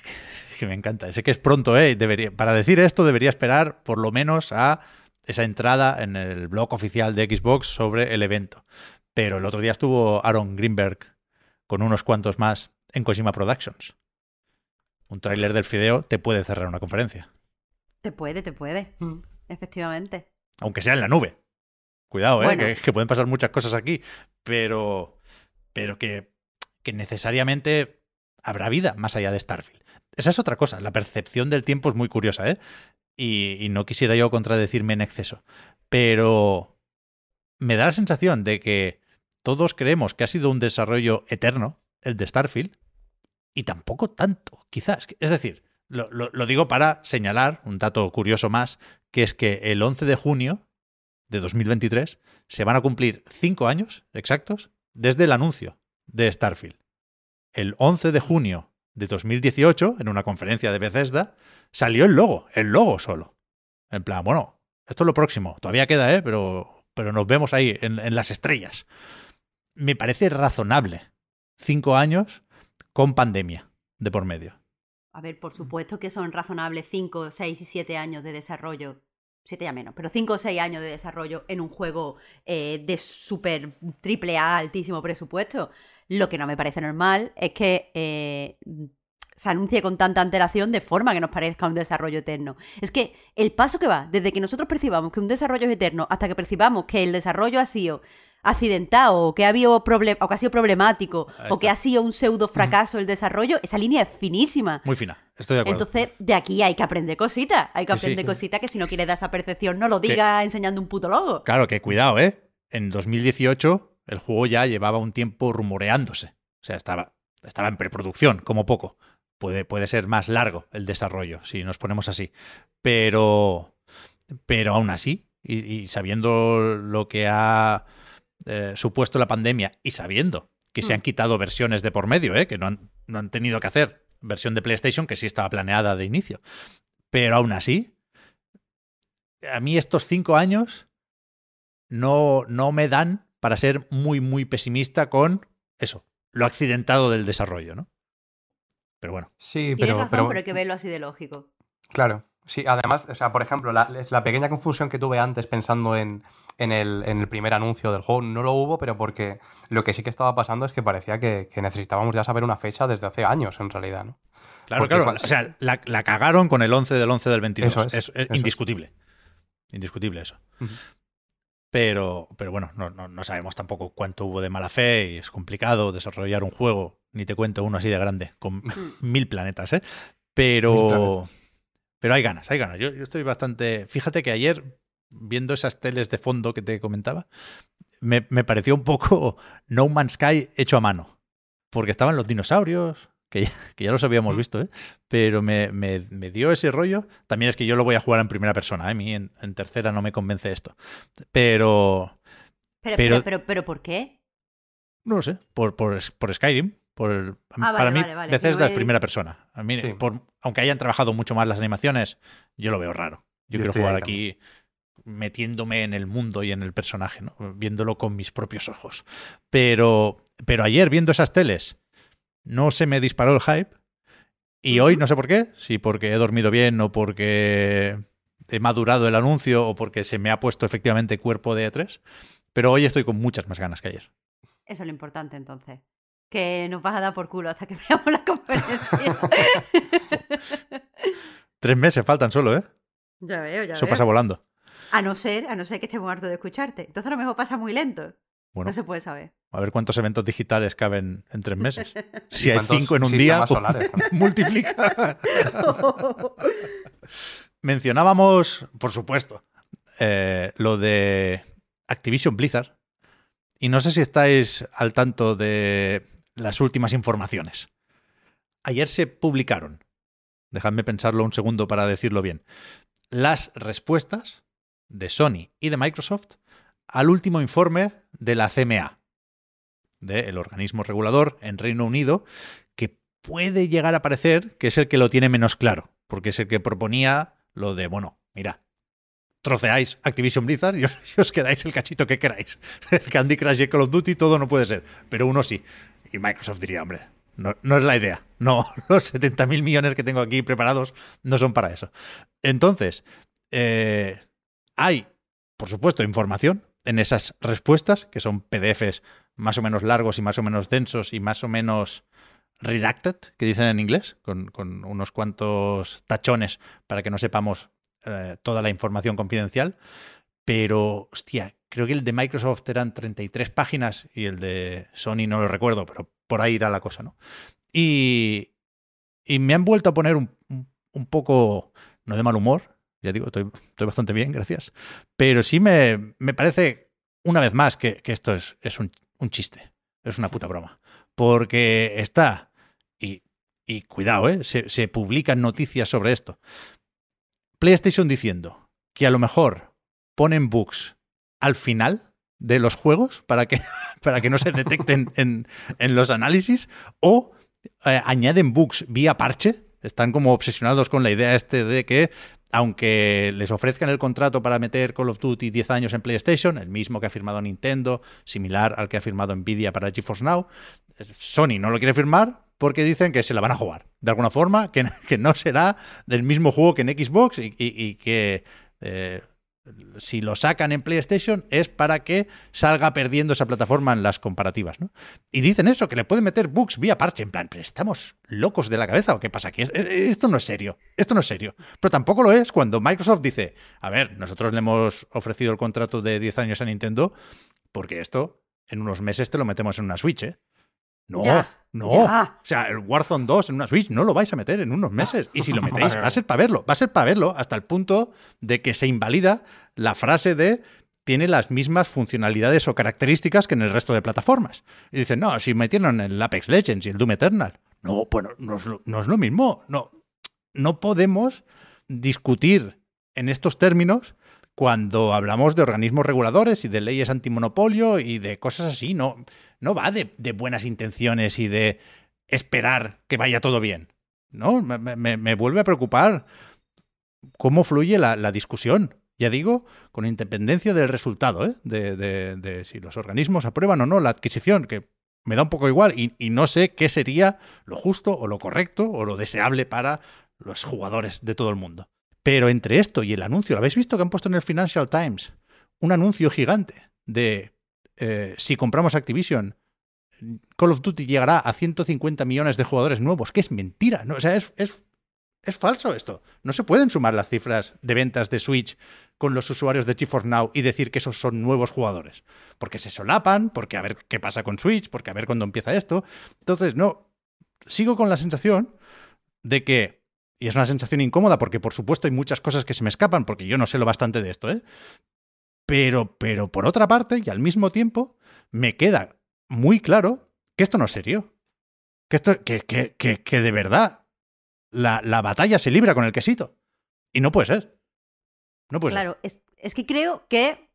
que, me encanta. Sé que es pronto, ¿eh? Debería, para decir esto, debería esperar por lo menos a esa entrada en el blog oficial de Xbox sobre el evento. Pero el otro día estuvo Aaron Greenberg con unos cuantos más en Kojima Productions. Un tráiler del fideo te puede cerrar una conferencia. Te puede, te puede. Mm. Efectivamente. Aunque sea en la nube. Cuidado, ¿eh? Bueno. Que, que pueden pasar muchas cosas aquí. Pero, pero que, que necesariamente habrá vida más allá de Starfield. Esa es otra cosa. La percepción del tiempo es muy curiosa, ¿eh? Y, y no quisiera yo contradecirme en exceso. Pero me da la sensación de que todos creemos que ha sido un desarrollo eterno, el de Starfield, y tampoco tanto, quizás. Es decir, lo, digo para señalar un dato curioso más, que es que el 11 de junio de 2023 se van a cumplir cinco años exactos desde el anuncio de Starfield. El 11 de junio de 2018, en una conferencia de Bethesda, salió el logo, el logo solo. En plan, bueno, esto es lo próximo. Todavía queda, ¿eh? Pero, pero nos vemos ahí, en, en las estrellas. Me parece razonable. Cinco años con pandemia de por medio. A ver, por supuesto que son razonables 5, 6 y 7 años de desarrollo. 7 ya menos, pero 5 o 6 años de desarrollo en un juego eh, de super triple A altísimo presupuesto. Lo que no me parece normal es que eh, se anuncie con tanta antelación de forma que nos parezca un desarrollo eterno. Es que el paso que va desde que nosotros percibamos que un desarrollo es eterno hasta que percibamos que el desarrollo ha sido accidentado o que ha, habido o que ha sido problemático o que ha sido un pseudo fracaso el desarrollo, esa línea es finísima. Muy fina, estoy de acuerdo. Entonces, de aquí hay que aprender cositas. Hay que Sí, sí. aprender cositas que si no quieres dar esa percepción, no lo digas enseñando un puto logo. Claro, que cuidado, ¿eh? En 2018 el juego ya llevaba un tiempo rumoreándose. O sea, estaba, estaba en preproducción, como poco. Puede, puede ser más largo el desarrollo, si nos ponemos así. Pero, pero aún así, y, y sabiendo lo que ha eh, supuesto la pandemia y sabiendo que se Mm. han quitado versiones de por medio, ¿eh? que no han, no han tenido que hacer versión de PlayStation, que sí estaba planeada de inicio. Pero aún así, a mí estos cinco años no, no me dan para ser muy, muy pesimista con eso, lo accidentado del desarrollo, ¿no? Pero bueno, Sí, Tienes pero, razón, pero, pero hay que verlo así de lógico. Claro. Sí, además, o sea, por ejemplo, la, la pequeña confusión que tuve antes pensando en, en, el, en el primer anuncio del juego no lo hubo, pero porque lo que sí que estaba pasando es que parecía que, que necesitábamos ya saber una fecha desde hace años, en realidad, ¿no? claro, Porque claro. cuando- O sea, la, la cagaron con el 11 del 11 del 22. Eso es, es, eso es. indiscutible. Indiscutible eso. Pero, pero bueno, no, no, no sabemos tampoco cuánto hubo de mala fe y es complicado desarrollar un juego, ni te cuento uno así de grande, con mil planetas, ¿eh? Pero. Pero hay ganas, hay ganas. Yo, yo estoy bastante... Fíjate que ayer, viendo esas teles de fondo que te comentaba, me, me pareció un poco No Man's Sky hecho a mano. Porque estaban los dinosaurios, que ya, que ya los habíamos visto, ¿eh? pero me, me- me dio ese rollo. También es que yo lo voy a jugar en primera persona, ¿eh? a mí en, en tercera no me convence esto. Pero, Pero, Pero- pero, pero, pero ¿por qué? no lo sé, por, por, por Skyrim. Por, el- Ah, para vale, mí, vale, vale. Bethesda es primera persona. A mí, Sí. por- aunque hayan trabajado mucho más las animaciones, yo lo veo raro. Yo, Yo quiero jugar aquí metiéndome en el mundo y en el personaje, ¿no? viéndolo con mis propios ojos. Pero, pero ayer, viendo esas teles, no se me disparó el hype. Y hoy, no sé por qué, si porque he dormido bien o porque he madurado el anuncio o porque se me ha puesto efectivamente cuerpo de E3, pero hoy estoy con muchas más ganas que ayer. Eso es lo importante entonces. Que nos vas a dar por culo hasta que veamos la conferencia. Tres meses faltan solo, ¿eh? ya veo, ya Eso veo. pasa volando. A no ser, a no ser que estemos hartos de escucharte. Entonces a lo mejor pasa muy lento. Bueno, No se puede saber. a ver cuántos eventos digitales caben en tres meses. Si ¿Y hay cinco en un día, pues, multiplica. Mencionábamos, por supuesto, eh, lo de Activision Blizzard. Y no sé si estáis al tanto de las últimas informaciones. Ayer se publicaron, dejadme pensarlo un segundo para decirlo bien, las respuestas de Sony y de Microsoft al último informe de la CMA, del organismo regulador en Reino Unido, que puede llegar a parecer que es el que lo tiene menos claro, porque es el que proponía lo de, bueno, mira, troceáis Activision Blizzard y os, quedáis el cachito que queráis. El Candy Crush y Call of Duty todo no puede ser, pero uno sí. Y Microsoft diría, hombre, no, es la idea. No, los 70.000 millones que tengo aquí preparados no son para eso. Entonces, eh, hay, por supuesto, información en esas respuestas, que son PDFs más o menos largos y más o menos densos y más o menos redacted, que dicen en inglés, con, unos cuantos tachones para que no sepamos eh, toda la información confidencial. Pero, hostia, creo que el de Microsoft eran 33 páginas y el de Sony no lo recuerdo, pero por ahí irá la cosa, ¿no? Y, y me han vuelto a poner un, poco, no de mal humor, ya digo, estoy, bastante bien, gracias, pero sí me, me parece, una vez más, que, esto es, es un, un, chiste, es una puta broma, porque está, y, y cuidado, ¿eh? se, se publican noticias sobre esto, PlayStation diciendo que a lo mejor ponen bugs al final de los juegos para que, para que no se detecten en, los análisis o eh, añaden bugs vía parche. Están como obsesionados con la idea este de que aunque les ofrezcan el contrato para meter Call of Duty 10 años en PlayStation, el mismo que ha firmado Nintendo, similar al que ha firmado Nvidia para GeForce Now, Sony no lo quiere firmar porque dicen que se la van a jugar. De alguna forma, que, que no será del mismo juego que en Xbox y, que eh, si lo sacan en PlayStation es para que salga perdiendo esa plataforma en las comparativas. ¿no? Y dicen eso, que le pueden meter bugs vía parche. En plan, ¿estamos locos de la cabeza o qué pasa aquí? Esto no es serio. Esto no es serio. Pero tampoco lo es cuando Microsoft dice, a ver, nosotros le hemos ofrecido el contrato de 10 años a Nintendo porque esto en unos meses te lo metemos en una Switch, ¿eh? No, no. O sea, el Warzone 2 en una Switch no lo vais a meter en unos meses. Y si lo metéis, va a ser para verlo. Va a ser para verlo hasta el punto de que se invalida la frase de tiene las mismas funcionalidades o características que en el resto de plataformas. Y dicen, no, si metieron el Apex Legends y el Doom Eternal. No, bueno, no es lo, no es lo mismo. No, no podemos discutir en estos términos cuando hablamos de organismos reguladores y de leyes antimonopolio y de cosas así. No, no va de, buenas intenciones y de esperar que vaya todo bien. ¿no? Me, vuelve a preocupar cómo fluye la, discusión. Ya digo, con independencia del resultado, ¿eh? de, si los organismos aprueban o no la adquisición, que me da un poco igual y, y, no sé qué sería lo justo o lo correcto o lo deseable para los jugadores de todo el mundo. Pero entre esto y el anuncio, ¿lo habéis visto que han puesto en el Financial Times? Un anuncio gigante de eh, si compramos Activision, Call of Duty llegará a 150 millones de jugadores nuevos, que es mentira. ¿no? O sea, es, es, falso esto. No se pueden sumar las cifras de ventas de Switch con los usuarios de GeForce Now y decir que esos son nuevos jugadores. Porque se solapan, porque a ver qué pasa con Switch, porque a ver cuándo empieza esto. Entonces, no, sigo con la sensación de que, y es una sensación incómoda porque por supuesto hay muchas cosas que se me escapan, porque yo no sé lo bastante de esto, ¿eh? Pero, pero por otra parte, y al mismo tiempo, me queda muy claro que esto no es serio. Que, esto, que, que, que, de verdad la, la, batalla se libra con el quesito. Y no puede ser. No puede claro, Es, es que creo que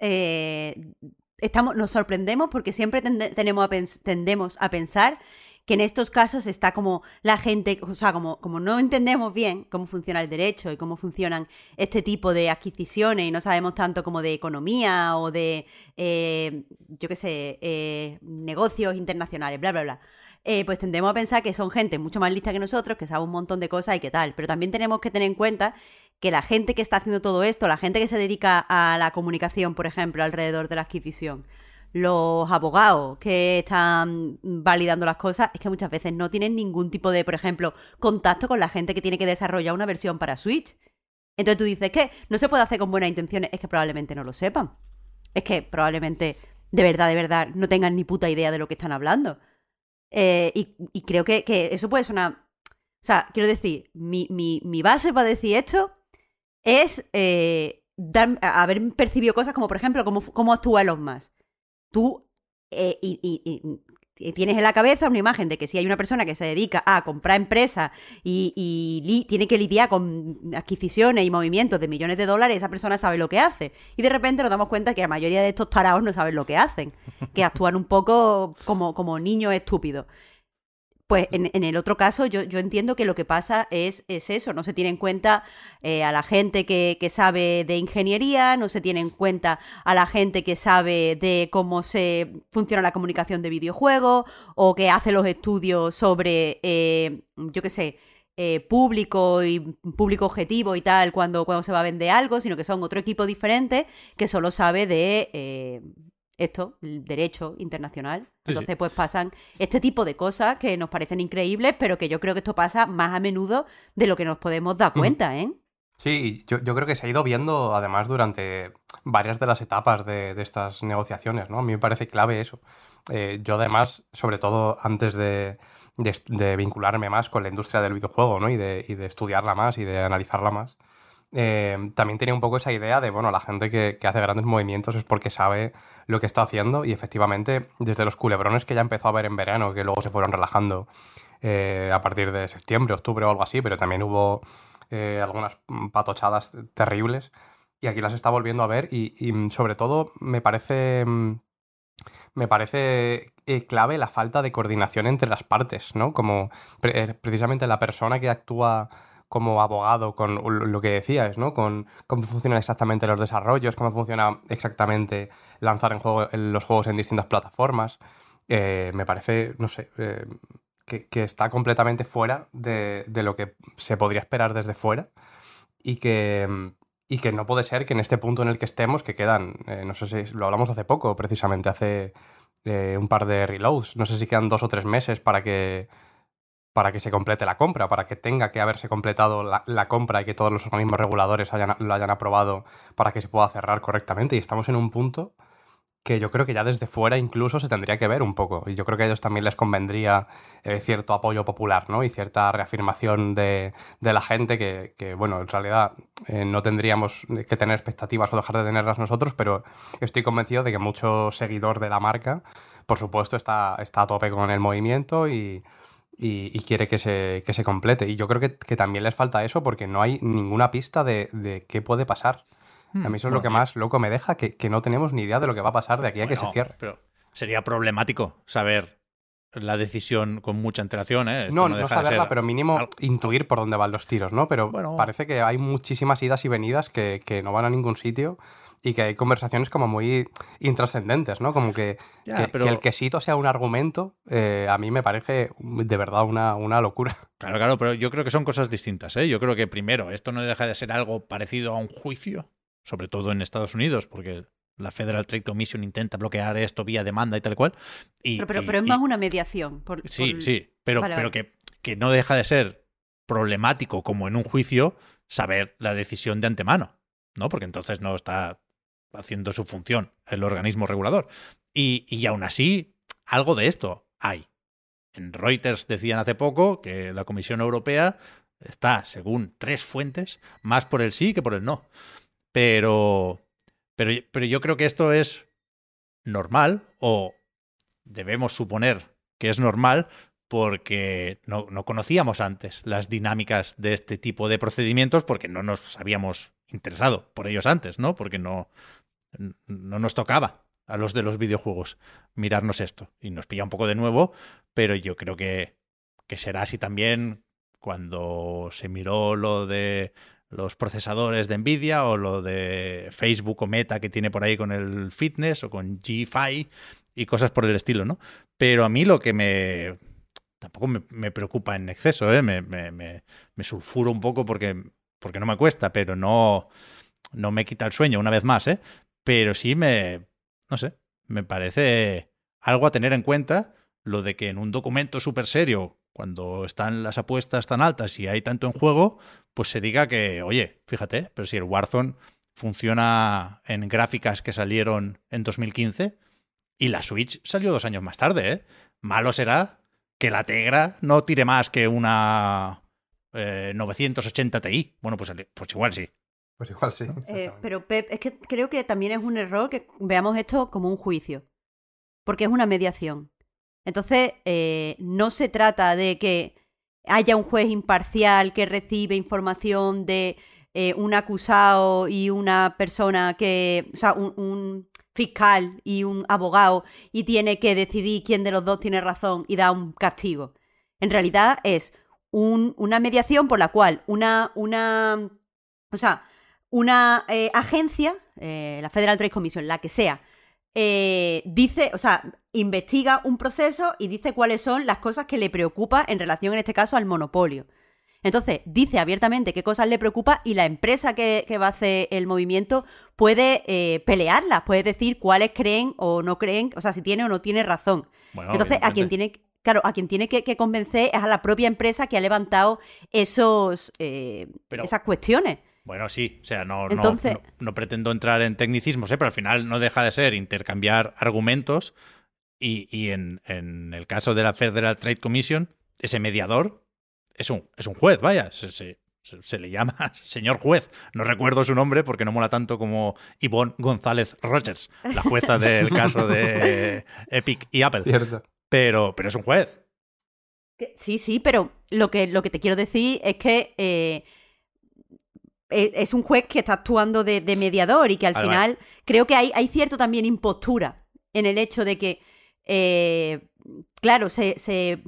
eh, estamos, nos sorprendemos porque siempre tenemos tendemos a pensar que en estos casos está como la gente, o sea, como, como no entendemos bien cómo funciona el derecho y cómo funcionan este tipo de adquisiciones y no sabemos tanto como de economía o de, eh, yo qué sé, eh, negocios internacionales, bla, bla, bla. Eh, pues tendemos a pensar que son gente mucho más lista que nosotros, que sabe un montón de cosas y qué tal. Pero también tenemos que tener en cuenta que la gente que está haciendo todo esto, la gente que se dedica a la comunicación, por ejemplo, alrededor de la adquisición, los abogados que están validando las cosas es que muchas veces no tienen ningún tipo de, por ejemplo, contacto con la gente que tiene que desarrollar una versión para Switch. Entonces tú dices que no se puede hacer con buenas intenciones, es que probablemente no lo sepan. Es que probablemente, de verdad, de verdad, no tengan ni puta idea de lo que están hablando. Eh, y, creo que, eso puede una... O sea, quiero decir, mi, base para decir esto es eh, haber percibido cosas como, por ejemplo, cómo, cómo actúa Elon Musk tú eh, y, tienes en la cabeza una imagen de que si hay una persona que se dedica a comprar empresas y, tiene que lidiar con adquisiciones y movimientos de millones de dólares, esa persona sabe lo que hace. Y de repente nos damos cuenta que la mayoría de estos taraos no saben lo que hacen, que actúan un poco como, como niños estúpidos. Pues en, el otro caso yo, yo, entiendo que lo que pasa es, es eso, no se tiene en cuenta eh, a la gente que, que, sabe de ingeniería, no se tiene en cuenta a la gente que sabe de cómo se funciona la comunicación de videojuegos o que hace los estudios sobre, eh, yo qué sé, eh, público y público objetivo y tal cuando, cuando se va a vender algo, sino que son otro equipo diferente que solo sabe de esto, el derecho internacional. Entonces, pues pasan este tipo de cosas que nos parecen increíbles, pero que yo creo que esto pasa más a menudo de lo que nos podemos dar cuenta, ¿eh? Sí, yo, creo que se ha ido viendo además durante varias de las etapas de, estas negociaciones, ¿no? A mí me parece clave eso. Eh, yo además, sobre todo antes de, vincularme más con la industria del videojuego, ¿no? Y de, y de estudiarla más y de analizarla más, eh, también tenía un poco esa idea de, bueno, la gente que, hace grandes movimientos es porque sabe lo que está haciendo y efectivamente desde los culebrones que ya empezó a ver en verano, que luego se fueron relajando eh, a partir de septiembre, octubre o algo así, pero también hubo eh, algunas patochadas terribles y aquí las está volviendo a ver y, sobre todo me parece... Me parece clave la falta de coordinación entre las partes, ¿no? Como precisamente la persona que actúa como abogado con lo que decías, ¿no? Con cómo funcionan exactamente los desarrollos, cómo funciona exactamente lanzar en juego, los juegos en distintas plataformas. Eh, me parece, no sé, eh, que, está completamente fuera de, lo que se podría esperar desde fuera y que, y que no puede ser que en este punto en el que estemos, que quedan, eh, no sé si lo hablamos hace poco, precisamente hace un par de reloads, no sé si quedan dos o tres meses para que para que se complete la compra, para que tenga que haberse completado la, compra y que todos los organismos reguladores hayan, lo hayan aprobado para que se pueda cerrar correctamente. Y estamos en un punto que yo creo que ya desde fuera incluso se tendría que ver un poco. Y yo creo que a ellos también les convendría eh, cierto apoyo popular, ¿no? Y cierta reafirmación de, la gente que, bueno, en realidad eh, no tendríamos que tener expectativas o dejar de tenerlas nosotros, pero estoy convencido de que mucho seguidor de la marca, por supuesto, está, está a tope con el movimiento y y, quiere que se, que se, complete. Y yo creo que, también les falta eso porque no hay ninguna pista de, qué puede pasar. a mí eso es lo que más loco me deja, que, no tenemos ni idea de lo que va a pasar de aquí a que se cierre. Pero sería problemático saber la decisión con mucha antelación, ¿eh? no, no, saberla, pero mínimo intuir por dónde van los tiros, ¿no? Pero parece que hay muchísimas idas y venidas que, que no van a ningún sitio y que hay conversaciones como muy intrascendentes, ¿no? Como que, el quesito sea un argumento, eh, a mí me parece de verdad una, una, locura. Claro, claro, pero yo creo que son cosas distintas, ¿eh? Yo creo que primero, esto no deja de ser algo parecido a un juicio, sobre todo en Estados Unidos, porque la Federal Trade Commission intenta bloquear esto vía demanda y tal cual. Y, pero, pero, es más una mediación. sí, sí, pero, pero que, que no deja de ser problemático como en un juicio saber la decisión de antemano, ¿no? Porque entonces no está haciendo su función el organismo regulador. Y, y aún así, algo de esto hay. En Reuters decían hace poco que la Comisión Europea está, según tres fuentes, más por el sí que por el no. Pero, pero, pero yo creo que esto es normal o debemos suponer que es normal porque no, no, conocíamos antes las dinámicas de este tipo de procedimientos porque no nos habíamos interesado por ellos antes, ¿no? Porque no, no nos tocaba a los de los videojuegos mirarnos esto. Y nos pilla un poco de nuevo, pero yo creo que, que será así también cuando se miró lo de los procesadores de Nvidia o lo de Facebook o Meta que tiene por ahí con el fitness o con G-Fi y cosas por el estilo, ¿no? Pero a mí lo que me... tampoco me, preocupa en exceso, ¿eh? Me, me, me, sulfuro un poco porque, porque no me cuesta, pero no, no me quita el sueño una vez más, ¿eh? Pero sí me, no sé, me parece algo a tener en cuenta lo de que en un documento súper serio, cuando están las apuestas tan altas y hay tanto en juego, pues se diga que, oye, fíjate, pero si el Warzone funciona en gráficas que salieron en 2015 y la Switch salió dos años más tarde, ¿eh? Malo será que la Tegra no tire más que una 980 eh, Ti. Bueno, pues, pues igual sí. Pues igual sí. Eh, pero Pep, es que creo que también es un error que veamos esto como un juicio, porque es una mediación. Entonces, eh, no se trata de que haya un juez imparcial que recibe información de eh, un acusado y una persona que, o sea, un, fiscal y un abogado y tiene que decidir quién de los dos tiene razón y da un castigo. En realidad es una mediación por la cual una, una, o sea, una eh, agencia, eh, la Federal Trade Commission, la que sea, eh, dice, o sea, investiga un proceso y dice cuáles son las cosas que le preocupa en relación, en este caso, al monopolio. Entonces, dice abiertamente qué cosas le preocupa y la empresa que, va a hacer el movimiento puede eh, pelearlas, puede decir cuáles creen o no creen, o sea, si tiene o no tiene razón. Entonces, a quien tiene, claro, a quien tiene que, convencer es a la propia empresa que ha levantado esos, eh, esas cuestiones. Bueno, sí, o sea, no, no, pretendo entrar en tecnicismos, ¿eh? pero al final no deja de ser intercambiar argumentos y, y en, en, el caso de la Federal Trade Commission, ese mediador es un, es un juez, vaya, se, se, le llama señor juez. No recuerdo su nombre porque no mola tanto como Yvonne González Rogers, la jueza del caso de Epic y Apple. Cierto. Pero, pero es un juez. Sí, sí, pero lo que, lo que te quiero decir es que eh, es un juez que está actuando de, mediador y que al final creo que hay, hay cierto también impostura en el hecho de que, eh, claro, se, se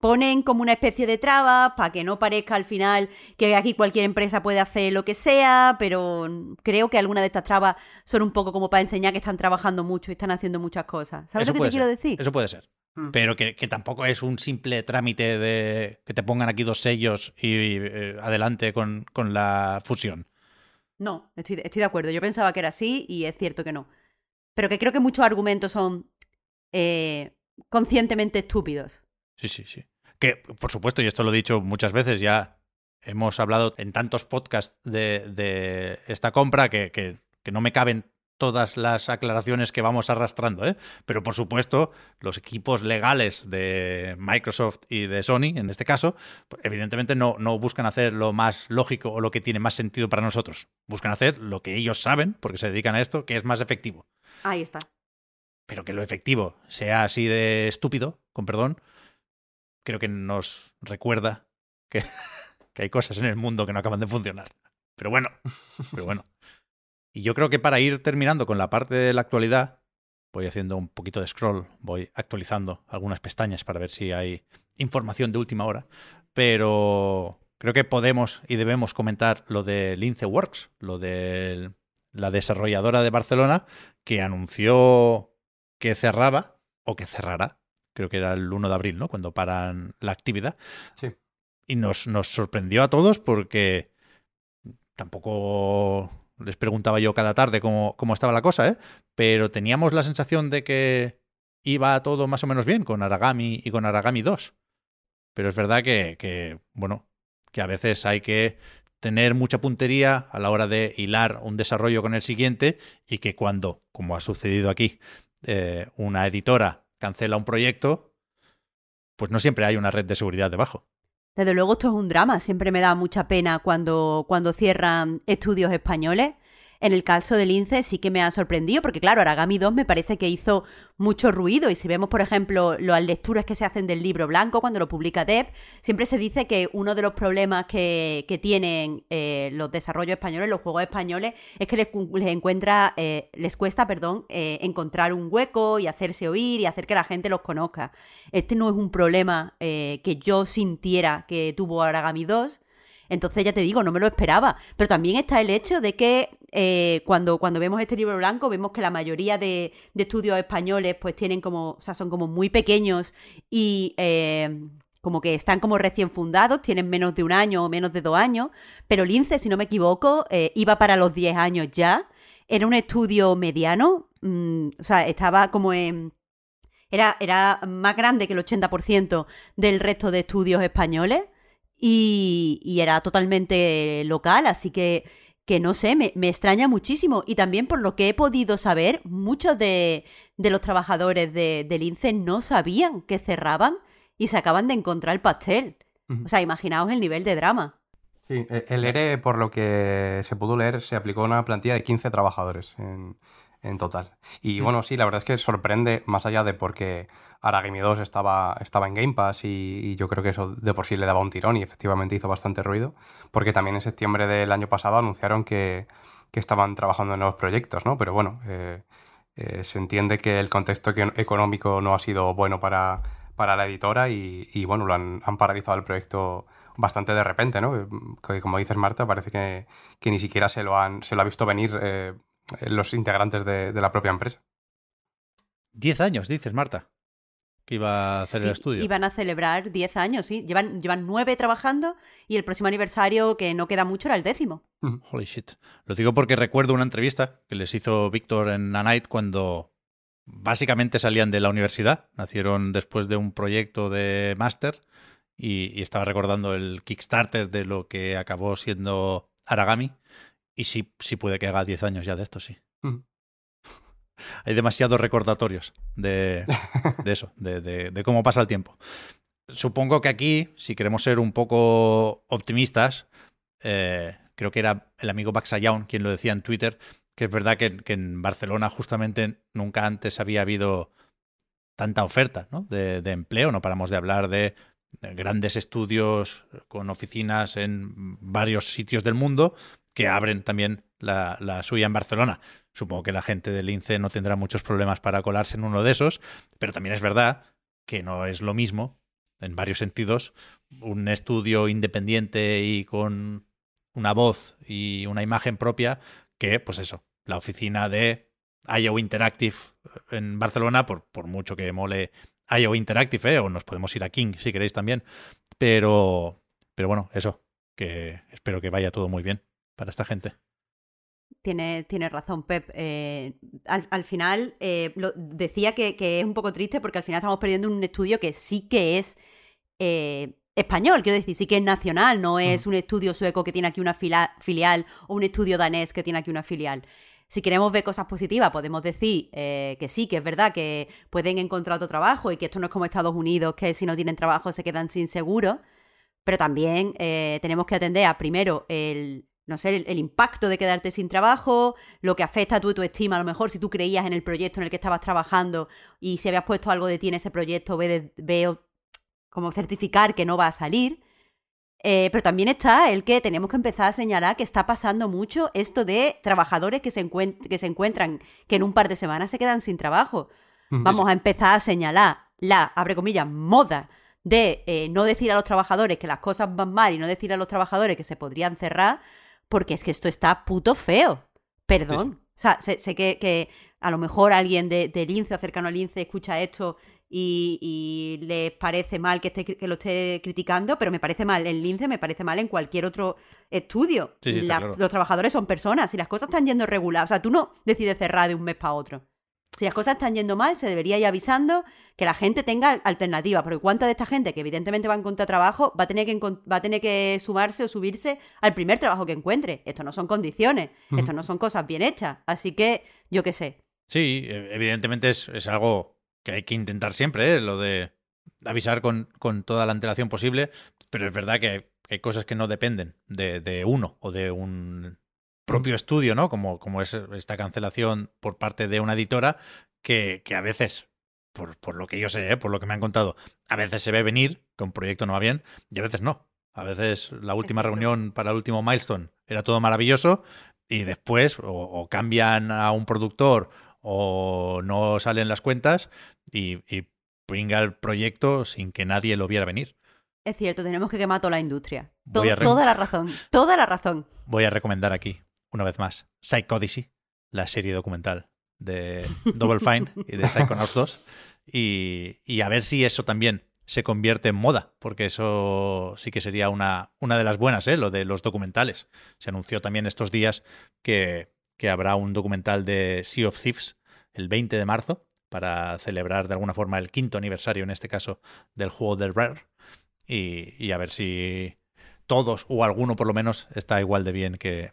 ponen como una especie de traba para que no parezca al final que aquí cualquier empresa puede hacer lo que sea, pero creo que algunas de estas trabas son un poco como para enseñar que están trabajando mucho y están haciendo muchas cosas. ¿Sabes lo que te quiero decir? Eso puede ser. Mm. Pero que, tampoco es un simple trámite de que te pongan aquí dos sellos y, eh, adelante con, la fusión. No, estoy, estoy de acuerdo. Yo pensaba que era así y es cierto que no. Pero que creo que muchos argumentos son eh, conscientemente estúpidos. Sí, sí, sí. Que, por supuesto, y esto lo he dicho muchas veces, ya hemos hablado en tantos podcasts de, esta compra que, que, no me caben todas las aclaraciones que vamos arrastrando, ¿eh? pero por supuesto los equipos legales de Microsoft y de Sony, en este caso, pues, evidentemente no, no, buscan hacer lo más lógico o lo que tiene más sentido para nosotros. Buscan hacer lo que ellos saben, porque se dedican a esto, que es más efectivo. Ahí está. Pero que lo efectivo sea así de estúpido, con perdón, creo que nos recuerda que, hay cosas en el mundo que no acaban de funcionar. Pero bueno, pero bueno. Y yo creo que para ir terminando con la parte de la actualidad, voy haciendo un poquito de scroll, voy actualizando algunas pestañas para ver si hay información de última hora, pero creo que podemos y debemos comentar lo de Lince Works, lo de la desarrolladora de Barcelona que anunció que cerraba o que cerrará creo que era el 1 de abril, ¿no? Cuando paran la actividad. Sí. Y nos, nos sorprendió a todos porque tampoco les preguntaba yo cada tarde cómo, cómo estaba la cosa, ¿eh? Pero teníamos la sensación de que iba todo más o menos bien con Aragami y con Aragami 2. Pero es verdad que, bueno, que a veces hay que tener mucha puntería a la hora de hilar un desarrollo con el siguiente y que cuando, como ha sucedido aquí, eh, una editora cancela un proyecto, pues no siempre hay una red de seguridad debajo. Desde luego esto es un drama, siempre me da mucha pena cuando, cuando cierran estudios españoles en el caso del Lince sí que me ha sorprendido, porque claro, Aragami 2 me parece que hizo mucho ruido. Y si vemos, por ejemplo, las lecturas que se hacen del libro blanco cuando lo publica Dev, siempre se dice que uno de los problemas que, tienen eh, los desarrollos españoles, los juegos españoles, es que les, encuentra, eh, les cuesta, perdón, eh, encontrar un hueco y hacerse oír y hacer que la gente los conozca. Este no es un problema que yo sintiera que tuvo Aragami 2 entonces ya te digo, no me lo esperaba. Pero también está el hecho de que eh, cuando, cuando vemos este libro blanco, vemos que la mayoría de, estudios españoles pues tienen como, o sea, son como muy pequeños y... Eh, como que están como recién fundados, tienen menos de un año o menos de dos años, pero Lince, si no me equivoco, eh, iba para los 10 años ya. Era un estudio mediano, mm, o sea, estaba como en... Era, era más grande que el 80% del resto de estudios españoles y, era totalmente local, así que, que no sé, me, extraña muchísimo. Y también por lo que he podido saber, muchos de, los trabajadores de, del INCE no sabían que cerraban y se acaban de encontrar el pastel. O sea, imaginaos el nivel de drama. Sí, e, el ERE, por lo que se pudo leer, se aplicó a una plantilla de 15 trabajadores en, en total. Y bueno, sí, la verdad es que sorprende, más allá de porque Aragami 2 estaba, estaba en Game Pass y, yo creo que eso de por sí le daba un tirón y efectivamente hizo bastante ruido, porque también en septiembre del año pasado anunciaron que, estaban trabajando en nuevos proyectos, ¿no? Pero bueno, eh, eh, se entiende que el contexto económico no ha sido bueno para, para la editora y, bueno, lo han, paralizado el proyecto bastante de repente, ¿no? Que, como dices, Marta, parece que, ni siquiera se lo, han, se lo ha visto venir eh, los integrantes de, la propia empresa. Diez años, dices, Marta, que iba a hacer el estudio. Iban a celebrar diez años, sí. Llevan, llevan nueve trabajando y el próximo aniversario, que no queda mucho, era el décimo. Holy shit. Lo digo porque recuerdo una entrevista que les hizo Víctor en A Night cuando básicamente salían de la universidad, nacieron después de un proyecto de máster y, estaba recordando el Kickstarter de lo que acabó siendo Aragami y sí, sí puede que haga 10 años ya de esto, sí. Mm. Hay demasiados recordatorios de, eso, de, cómo pasa el tiempo. Supongo que aquí, si queremos ser un poco optimistas, eh, creo que era el amigo Baxayoun quien lo decía en Twitter, que es verdad que, en Barcelona justamente nunca antes había habido tanta oferta de, empleo, no paramos de hablar de, grandes estudios con oficinas en varios sitios del mundo que abren también la, suya en Barcelona. Supongo que la gente del INCE no tendrá muchos problemas para colarse en uno de esos, pero también es verdad que no es lo mismo, en varios sentidos, un estudio independiente y con una voz y una imagen propia que, pues eso, la oficina de IO Interactive en Barcelona, por, por mucho que mole IO Interactive, ¿eh? o nos podemos ir a King si queréis también. Pero, pero bueno, eso, que espero que vaya todo muy bien para esta gente. Tiene, tiene razón, Pep. Eh, al, final, eh, lo, decía que, es un poco triste porque al final estamos perdiendo un estudio que sí que es español, quiero decir, sí que es nacional, no es un estudio sueco que tiene aquí una filial o un estudio danés que tiene aquí una filial si queremos ver cosas positivas, podemos decir eh, que sí, que es verdad que pueden encontrar otro trabajo y que esto no es como Estados Unidos, que si no tienen trabajo se quedan sin seguro. Pero también eh, tenemos que atender a primero el, no sé, el, impacto de quedarte sin trabajo, lo que afecta a tu, tu estima, a lo mejor si tú creías en el proyecto en el que estabas trabajando y si habías puesto algo de ti en ese proyecto, veo como certificar que no va a salir. Eh, pero también está el que tenemos que empezar a señalar que está pasando mucho esto de trabajadores que se, que se encuentran que en un par de semanas se quedan sin trabajo. Vamos a empezar a señalar la, abre comillas, moda de eh, no decir a los trabajadores que las cosas van mal y no decir a los trabajadores que se podrían cerrar, porque es que esto está puto feo. Perdón. O sea, sé, que, a lo mejor alguien de, del INCE, cercano al INCE, escucha esto y, les parece mal que, esté, que lo esté criticando, pero me parece mal en Lince, me parece mal en cualquier otro estudio. Los trabajadores son personas y las cosas están yendo regular. O sea, tú no decides cerrar de un mes para otro. Si las cosas están yendo mal, se debería ir avisando que la gente tenga alternativas. Porque cuánta de esta gente que evidentemente va a encontrar trabajo va a tener que, va a tener que sumarse o subirse al primer trabajo que encuentre. Esto no son condiciones, esto no son cosas bien hechas. Así que, yo qué sé. Sí, e, evidentemente es, es algo que hay que intentar siempre, ¿eh? lo de avisar con, toda la antelación posible, pero es verdad que hay, cosas que no dependen de, uno o de un propio estudio, ¿no? Como, como es esta cancelación por parte de una editora que, que a veces, por, por, lo que yo sé, ¿eh? por lo que me han contado, a veces se ve venir que un proyecto no va bien y a veces no. A veces la última reunión para el último milestone era todo maravilloso y después o cambian a un productor o no salen las cuentas y, y bringa el proyecto sin que nadie lo viera venir. Es cierto, tenemos que quemar toda la industria. toda la razón, toda la razón. Voy a recomendar aquí, una vez más, Psychodicy, la serie documental de Double Fine y de Psychonauts 2. Y, y, a ver si eso también se convierte en moda, porque eso sí que sería una, una de las buenas, ¿eh? lo de los documentales. Se anunció también estos días que, que habrá un documental de Sea of Thieves el 20 de marzo para celebrar de alguna forma el quinto aniversario, en este caso, del juego de Rare. Y, a ver si todos o alguno por lo menos está igual de bien que,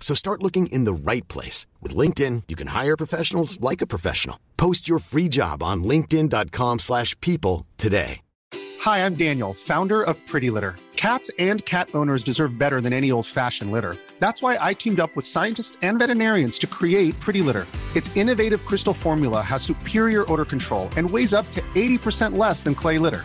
So start looking in the right place. With LinkedIn, you can hire professionals like a professional. Post your free job on linkedin.com slash people today. Hi, I'm Daniel, founder of Pretty Litter. Cats and cat owners deserve better than any old fashioned litter. That's why I teamed up with scientists and veterinarians to create Pretty Litter. Its innovative crystal formula has superior odor control and weighs up to 80% less than clay litter.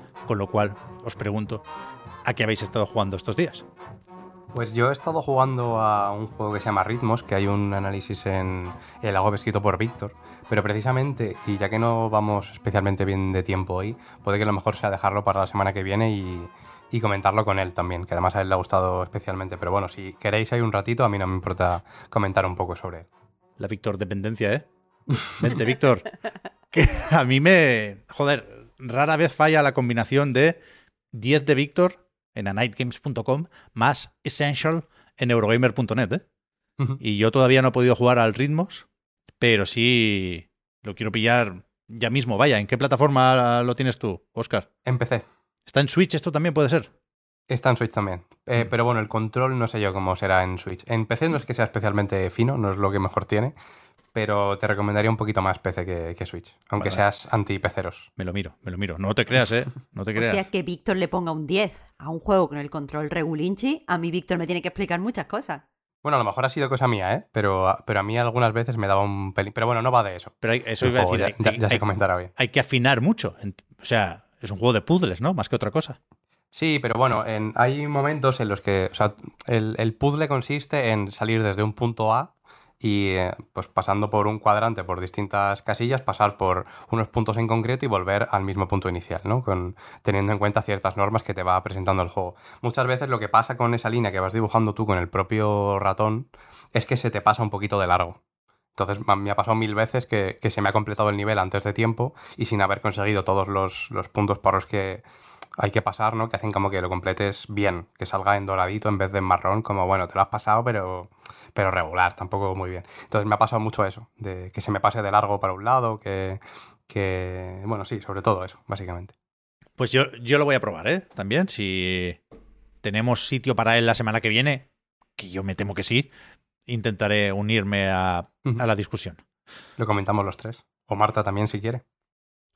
con lo cual os pregunto, ¿a qué habéis estado jugando estos días? Pues yo he estado jugando a un juego que se llama Ritmos, que hay un análisis en el web escrito por Víctor, pero precisamente, y ya que no vamos especialmente bien de tiempo hoy, puede que lo mejor sea dejarlo para la semana que viene y, y comentarlo con él también, que además a él le ha gustado especialmente. Pero bueno, si queréis hay un ratito, a mí no me importa comentar un poco sobre él. La Víctor dependencia, ¿eh? Vente, Víctor. Que a mí me... Joder, rara vez falla la combinación de 10 de Víctor en anightgames.com más Essential en Eurogamer.net, ¿eh? Y yo todavía no he podido jugar al Ritmos, pero sí lo quiero pillar ya mismo. Vaya, ¿en qué plataforma lo tienes tú, Oscar? Empecé. ¿Está en Switch esto también puede ser? Está en Switch también. Eh, pero bueno, el control no sé yo cómo será en Switch. En PC no es que sea especialmente fino, no es lo que mejor tiene, pero te recomendaría un poquito más PC que, que Switch, aunque Vale. seas anti-peceros. Me lo miro, me lo miro. No te creas, ¿eh? No te creas. Hostia, que Víctor le ponga un 10 a un juego con el control regulinchi, a mí Víctor me tiene que explicar muchas cosas. Bueno, a lo mejor ha sido cosa mía, ¿eh? Pero, pero a mí algunas veces me daba un pelín. Pero bueno, no va de eso. Pero hay- eso El iba a juego decir. ya, hay- ya- ya se comentará bien. hay que afinar mucho. O sea, es un juego de puzzles, ¿no? Más que otra cosa. Sí, pero bueno, en- hay momentos en los que o sea, el, el puzzle consiste en salir desde un punto A y eh, pues pasando por un cuadrante por distintas casillas, pasar por unos puntos en concreto y volver al mismo punto inicial, ¿no? Con, teniendo en cuenta ciertas normas que te va presentando el juego. Muchas veces lo que pasa con esa línea que vas dibujando tú con el propio ratón es que se te pasa un poquito de largo. Entonces me ha pasado mil veces que, que se me ha completado el nivel antes de tiempo y sin haber conseguido todos los, los puntos por los que hay que pasar, ¿no? Que hacen como que lo completes bien, que salga en doradito en vez de en marrón, como bueno, te lo has pasado, pero, pero regular, tampoco muy bien. Entonces me ha pasado mucho eso, de que se me pase de largo para un lado, que, que bueno, sí, sobre todo eso, básicamente. Pues yo, yo lo voy a probar, ¿eh? También, si tenemos sitio para él la semana que viene, que yo me temo que sí, intentaré unirme a, a la discusión. Lo comentamos los tres. O Marta también, si quiere.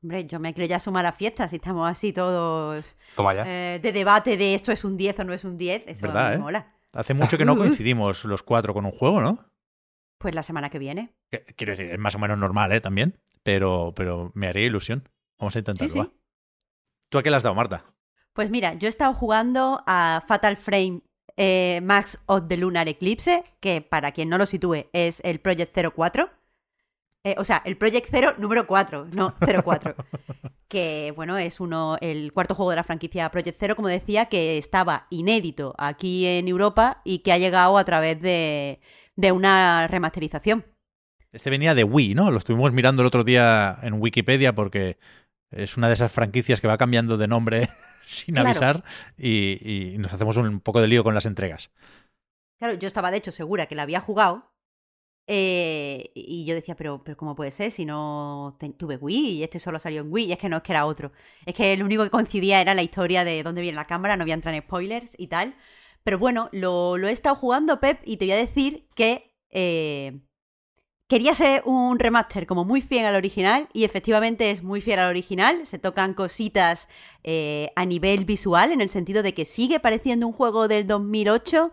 Hombre, yo me creo ya sumar a la fiesta si estamos así todos Toma ya. eh, de debate de esto es un 10 o no es un 10. Eso ¿Verdad, me eh? mola. Hace mucho que no coincidimos los cuatro con un juego, ¿no? Pues la semana que viene. Quiero decir, es más o menos normal, ¿eh? También, pero, pero me haría ilusión. Vamos a intentarlo, Sí. ¿Tú a qué le has dado, Marta? Pues mira, yo he estado jugando a Fatal Frame eh, Max of the Lunar Eclipse, que para quien no lo sitúe es el Project 04. Eh, o sea, el Project 0 número 4, no 04. que bueno, es uno, el cuarto juego de la franquicia Project 0, como decía, que estaba inédito aquí en Europa y que ha llegado a través de, de una remasterización. Este venía de Wii, ¿no? Lo estuvimos mirando el otro día en Wikipedia porque es una de esas franquicias que va cambiando de nombre sin Claro. avisar y, y nos hacemos un poco de lío con las entregas. Claro, yo estaba de hecho segura que la había jugado. Eh, y yo decía, pero, pero ¿cómo puede ser si no tuve Wii y este solo salió en Wii? Es que no, es que era otro. Es que lo único que coincidía era la historia de dónde viene la cámara, no voy a entrar en spoilers y tal. Pero bueno, lo, lo he estado jugando, Pep, y te voy a decir que eh, quería ser un remaster como muy fiel al original, y efectivamente es muy fiel al original. Se tocan cositas eh, a nivel visual, en el sentido de que sigue pareciendo un juego del 2008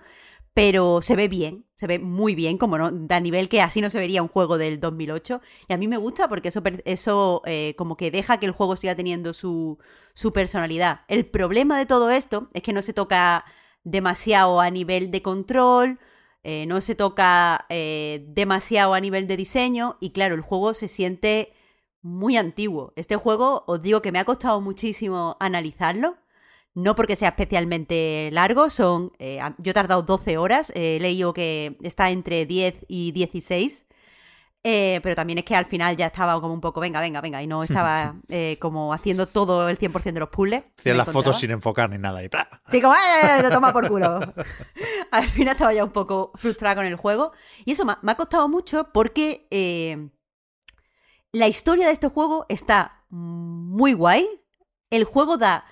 pero se ve bien, se ve muy bien, como no, a nivel que así no se vería un juego del 2008. Y a mí me gusta porque eso, eso eh, como que deja que el juego siga teniendo su, su personalidad. El problema de todo esto es que no se toca demasiado a nivel de control, eh, no se toca eh, demasiado a nivel de diseño y claro, el juego se siente muy antiguo. Este juego, os digo que me ha costado muchísimo analizarlo. No porque sea especialmente largo, son. eh, yo he tardado 12 horas, eh, he leído que está entre 10 y 16. Eh, pero también es que al final ya estaba como un poco, venga, venga, venga, y no estaba como haciendo todo el 100% de los puzzles. Hacían Me las fotos sin enfocar ni nada. Y ¡plá! Sí, como, ¡eh! Te toma por culo. Al final estaba ya un poco frustrada con el juego. Y eso me ha, me ha costado mucho porque la historia de este juego está muy guay. El juego da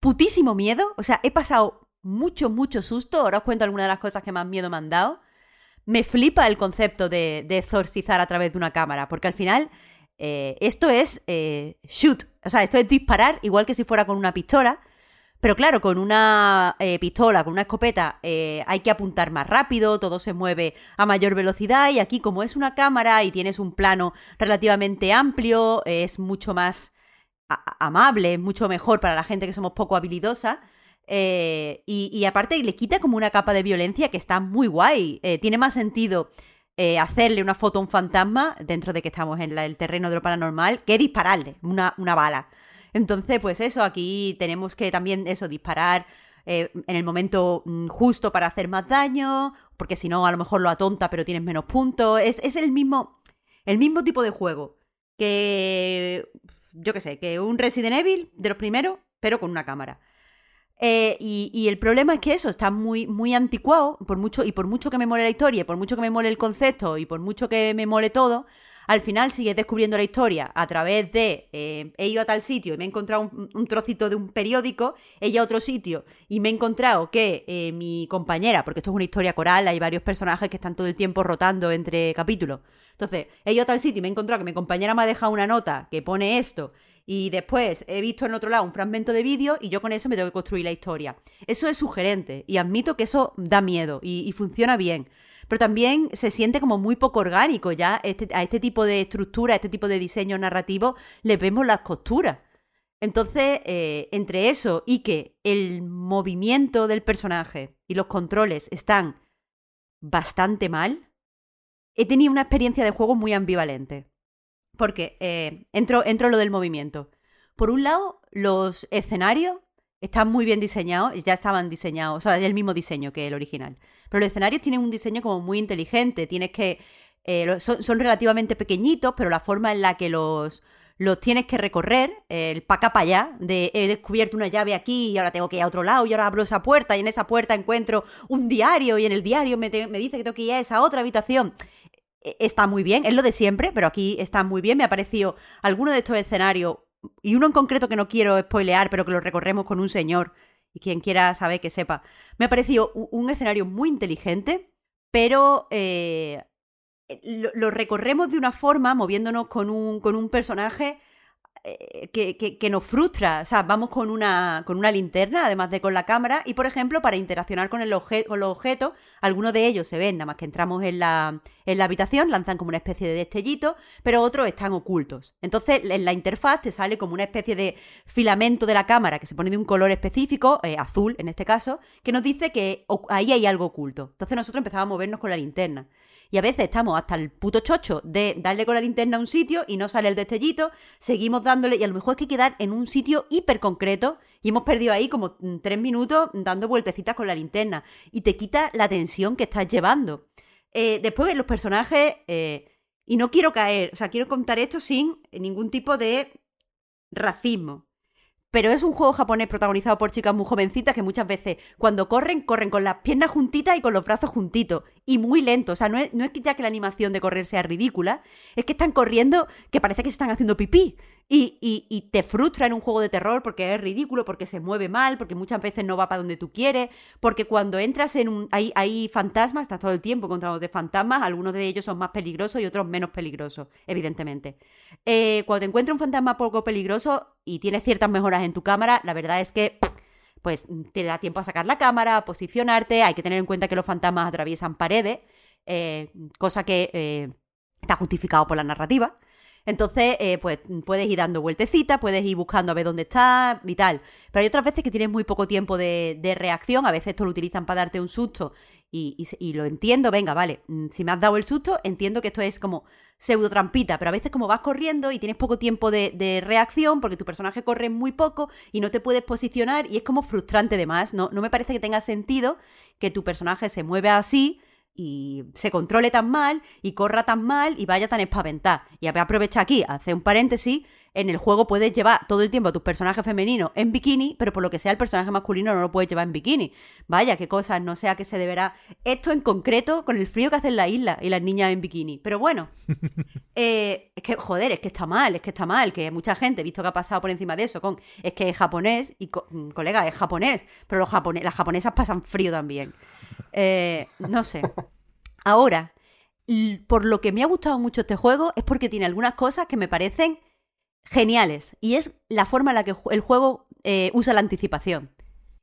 putísimo miedo. O sea, he pasado mucho, mucho susto. Ahora os cuento algunas de las cosas que más miedo me han dado. Me flipa el concepto de, de exorcizar a través de una cámara. Porque al final eh, esto es eh, shoot. O sea, esto es disparar igual que si fuera con una pistola. Pero claro, con una eh, pistola, con una escopeta, hay que apuntar más rápido, todo se mueve a mayor velocidad y aquí como es una cámara y tienes un plano relativamente amplio, es mucho más amable, es mucho mejor para la gente que somos poco habilidosa. eh, y, y aparte le quita como una capa de violencia que está muy guay. Eh, tiene más sentido eh, hacerle una foto a un fantasma, dentro de que estamos en el terreno de lo paranormal, que dispararle una, una bala. Entonces, pues eso, aquí tenemos que también eso, disparar en el momento mm, justo para hacer más daño, porque si no, a lo mejor lo atonta, pero tienes menos puntos. Es, es el mismo. El mismo tipo de juego. Que. Yo qué sé, que un Resident Evil de los primeros, pero con una cámara. Eh, y, y el problema es que eso está muy, muy anticuado, por mucho, y por mucho que me mole la historia, por mucho que me mole el concepto, y por mucho que me mole todo, al final sigues descubriendo la historia a través de eh, he ido a tal sitio y me he encontrado un, trocito de un periódico, he ido a otro sitio y me he encontrado que eh, mi compañera, porque esto es una historia coral, hay varios personajes que están todo el tiempo rotando entre capítulos. Entonces, he ido a tal sitio y me he encontrado que mi compañera me ha dejado una nota que pone esto y después he visto en otro lado un fragmento de vídeo y yo con eso me tengo que construir la historia. Eso es sugerente y admito que eso da miedo y funciona bien. Pero también se siente como muy poco orgánico ya este- a este tipo de estructura, a este tipo de diseño narrativo, le vemos las costuras. Entonces, eh, entre eso y que el movimiento del personaje y los controles están bastante mal, he tenido una experiencia de juego muy ambivalente. Porque eh, entro, entro en lo del movimiento. Por un lado, los escenarios están muy bien diseñados, ya estaban diseñados, o sea, es el mismo diseño que el original. Pero los escenarios tienen un diseño como muy inteligente, tienes que... eh, son, son relativamente pequeñitos, pero la forma en la que los, los tienes que recorrer, el pa' acá para allá, de he descubierto una llave aquí y ahora tengo que ir a otro lado y ahora abro esa puerta y en esa puerta encuentro un diario y en el diario me, me dice que tengo que ir a esa otra habitación e- está muy bien, es lo de siempre, pero aquí está muy bien. Me ha parecido alguno de estos escenarios, y uno en concreto que no quiero spoilear, pero que lo recorremos con un señor, y quien quiera saber que sepa. Me ha parecido un escenario muy inteligente, pero eh, lo, lo recorremos de una forma, moviéndonos con un, con un personaje eh, que, que- nos frustra. O sea, vamos con una, con una linterna, además de con la cámara, y por ejemplo, para interaccionar con, el obje- los objetos, algunos de ellos se ven, nada más que entramos en la, en la habitación, lanzan como una especie de destellito, pero otros están ocultos. Entonces, en la interfaz te sale como una especie de filamento de la cámara que se pone de un color específico, eh, azul en este caso, que nos dice que ahí hay algo oculto. Entonces nosotros empezamos a movernos con la linterna. Y a veces estamos hasta el puto chocho de darle con la linterna a un sitio y no sale el destellito, seguimos y a lo mejor es que quedar en un sitio hiper concreto y hemos perdido ahí como mm, tres minutos dando vueltecitas con la linterna y te quita la tensión que estás llevando. Eh, después los personajes, eh, y no quiero caer, o sea, quiero contar esto sin ningún tipo de racismo. Pero es un juego japonés protagonizado por chicas muy jovencitas que muchas veces cuando corren, corren con las piernas juntitas y con los brazos juntitos. Y muy lento. O sea, no es, no es ya que la animación de correr sea ridícula, es que están corriendo que parece que se están haciendo pipí. Y, te frustra en un juego de terror porque es ridículo, porque se mueve mal, porque muchas veces no va para donde tú quieres, porque cuando entras en un... Hay, hay fantasmas, estás todo el tiempo encontrándote fantasmas, algunos de ellos son más peligrosos y otros menos peligrosos, evidentemente. Eh, cuando te encuentras un fantasma poco peligroso y tienes ciertas mejoras en tu cámara, la verdad es que pues te da tiempo a sacar la cámara, a posicionarte, hay que tener en cuenta que los fantasmas atraviesan paredes, eh, cosa que eh, está justificado por la narrativa. Entonces, eh, pues puedes ir dando vueltecitas, puedes ir buscando a ver dónde está y tal. Pero hay otras veces que tienes muy poco tiempo de, reacción, a veces esto lo utilizan para darte un susto y, lo entiendo, venga, vale, mm, si me has dado el susto, entiendo que esto es como pseudo trampita, pero a veces como vas corriendo y tienes poco tiempo de, de reacción porque tu personaje corre muy poco y no te puedes posicionar y es como frustrante de más, no, no me parece que tenga sentido que tu personaje se mueva así y se controle tan mal y corra tan mal y vaya tan espaventada. Y aprovecha aquí, hace un paréntesis, en el juego puedes llevar todo el tiempo a tus personajes femeninos en bikini, pero por lo que sea el personaje masculino no lo puedes llevar en bikini. Vaya, qué cosas, no sé a qué se deberá. Esto en concreto con el frío que hace en la isla y las niñas en bikini. Pero bueno, eh, es que, joder, es que está mal, es que está mal, que mucha gente, visto que ha pasado por encima de eso, con es que es japonés y, mm, colega, es japonés, pero los las japonesas pasan frío también. Eh, no sé. Ahora, por lo que me ha gustado mucho este juego es porque tiene algunas cosas que me parecen geniales. Y es la forma en la que el juego eh, usa la anticipación.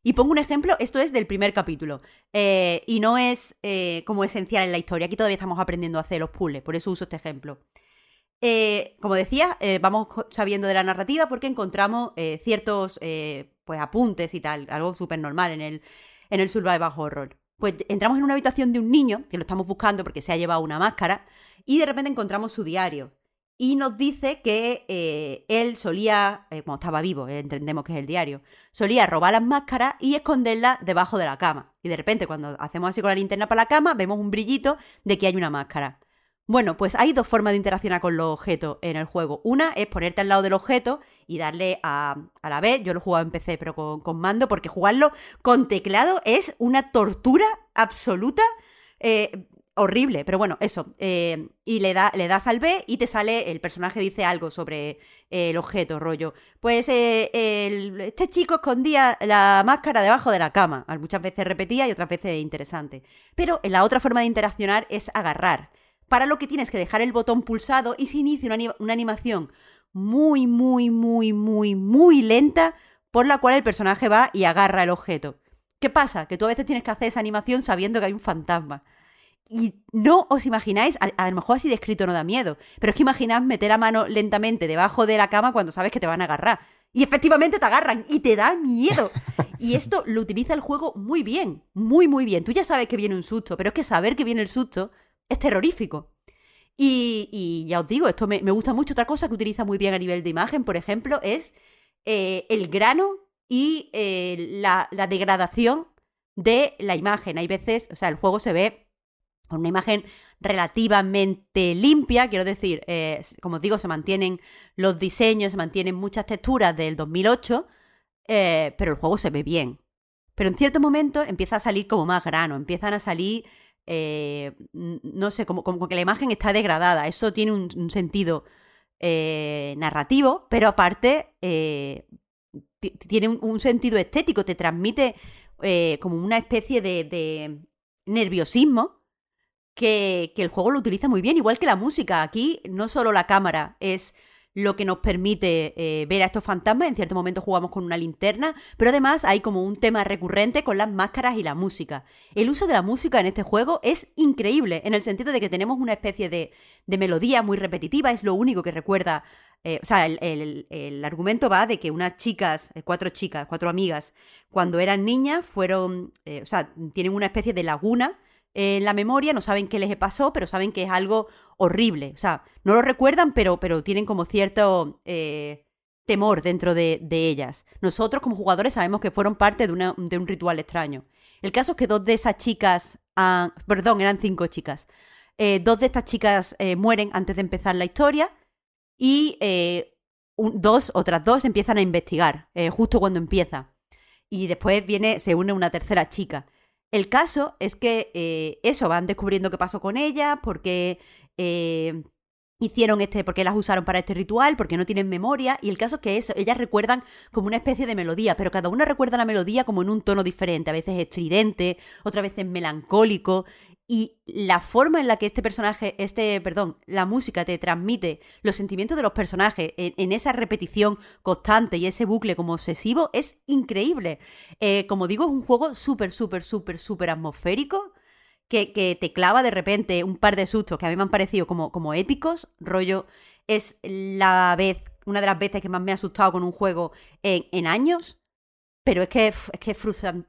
Y pongo un ejemplo, esto es del primer capítulo. Eh, y no es como esencial en la historia. Aquí todavía estamos aprendiendo a hacer los puzzles, por eso uso este ejemplo. como decía, vamos sabiendo de la narrativa porque encontramos ciertos pues, apuntes y tal, algo súper normal en el, en el survival horror. Pues entramos en una habitación de un niño, que lo estamos buscando porque se ha llevado una máscara, y de repente encontramos su diario. Y nos dice que eh, él solía, eh, cuando estaba vivo, eh, entendemos que es el diario, solía robar las máscaras y esconderlas debajo de la cama. Y de repente, cuando hacemos así con la linterna para la cama, vemos un brillito de que hay una máscara. Bueno, pues hay dos formas de interaccionar con los objetos en el juego. Una es ponerte al lado del objeto y darle a, a la vez. Yo lo he jugado en PC, pero con, mando, porque jugarlo con teclado es una tortura absoluta. Eh, horrible, pero bueno, eso. Eh, y le, da, le das al B y te sale, el personaje dice algo sobre el objeto, rollo. Pues eh, este chico escondía la máscara debajo de la cama. Muchas veces repetía y otras veces interesante. Pero la otra forma de interaccionar es agarrar para lo que tienes que dejar el botón pulsado y se inicia una, animación muy, muy, muy, muy, muy lenta por la cual el personaje va y agarra el objeto. ¿Qué pasa? Que tú a veces tienes que hacer esa animación sabiendo que hay un fantasma. Y no os imagináis, a, lo mejor así descrito no da miedo, pero es que imaginad meter la mano lentamente debajo de la cama cuando sabes que te van a agarrar. Y efectivamente te agarran y te da miedo. Y esto lo utiliza el juego muy bien, muy, muy bien. Tú ya sabes que viene un susto, pero es que saber que viene el susto es terrorífico. Y, ya os digo, esto me, gusta mucho. Otra cosa que utiliza muy bien a nivel de imagen, por ejemplo, es eh, el grano y eh, la, degradación de la imagen. Hay veces, o sea, el juego se ve con una imagen relativamente limpia, quiero decir, eh, como digo, se mantienen los diseños, se mantienen muchas texturas del 2008, pero el juego se ve bien. Pero en cierto momento empieza a salir como más grano, empiezan a salir eh, no sé, como, como, que la imagen está degradada. Eso tiene un, sentido eh, narrativo, pero aparte eh, tiene un, sentido estético, te transmite como una especie de, nerviosismo que, que, el juego lo utiliza muy bien, igual que la música. Aquí no solo la cámara es lo que nos permite eh, ver a estos fantasmas. En cierto momento jugamos con una linterna, pero además hay como un tema recurrente con las máscaras y la música. El uso de la música en este juego es increíble, en el sentido de que tenemos una especie de, melodía muy repetitiva, es lo único que recuerda. Eh, o sea, el, argumento va de que unas chicas, eh, cuatro chicas, cuatro amigas, cuando eran niñas, fueron, o sea, tienen una especie de laguna en la memoria, no saben qué les pasó, pero saben que es algo horrible. O sea, no lo recuerdan, pero, pero tienen como cierto eh, temor dentro de, ellas. Nosotros como jugadores sabemos que fueron parte de, un ritual extraño. El caso es que dos de esas chicas, perdón, eran cinco chicas. Eh, dos de estas chicas eh, mueren antes de empezar la historia y dos, otras dos empiezan a investigar justo cuando empieza. Y después viene, se une una tercera chica. El caso es que eh, eso, van descubriendo qué pasó con ella, porque eh, hicieron este, porque las usaron para este ritual, porque no tienen memoria, y el caso es que eso, ellas recuerdan como una especie de melodía, pero cada una recuerda la melodía como en un tono diferente, a veces estridente, otras veces melancólico, y la forma en la que este personaje, este, perdón, la música te transmite los sentimientos de los personajes en, esa repetición constante y ese bucle como obsesivo es increíble. Eh, como digo, es un juego súper, súper, súper, súper atmosférico. Que, que, te clava de repente un par de sustos que a mí me han parecido como, como épicos. Rollo, es la vez, una de las veces que más me ha asustado con un juego en, en años. Pero es que es, que es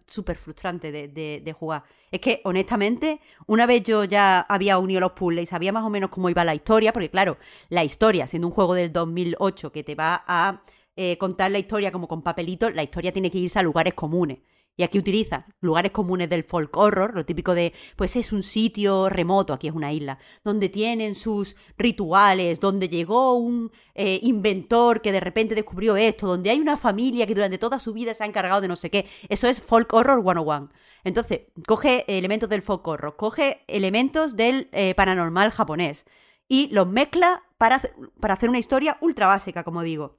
súper frustrante de, de, jugar. Es que, honestamente, una vez yo ya había unido los puzzles y sabía más o menos cómo iba la historia, porque claro, la historia, siendo un juego del 2008 que te va a eh, contar la historia como con papelitos, la historia tiene que irse a lugares comunes. Y aquí utiliza lugares comunes del folk horror, lo típico de, pues es un sitio remoto, aquí es una isla, donde tienen sus rituales, donde llegó un eh, inventor que de repente descubrió esto, donde hay una familia que durante toda su vida se ha encargado de no sé qué. Eso es folk horror 101. Entonces, coge elementos del folk horror, coge elementos del eh, paranormal japonés y los mezcla para, para hacer una historia ultra básica, como digo.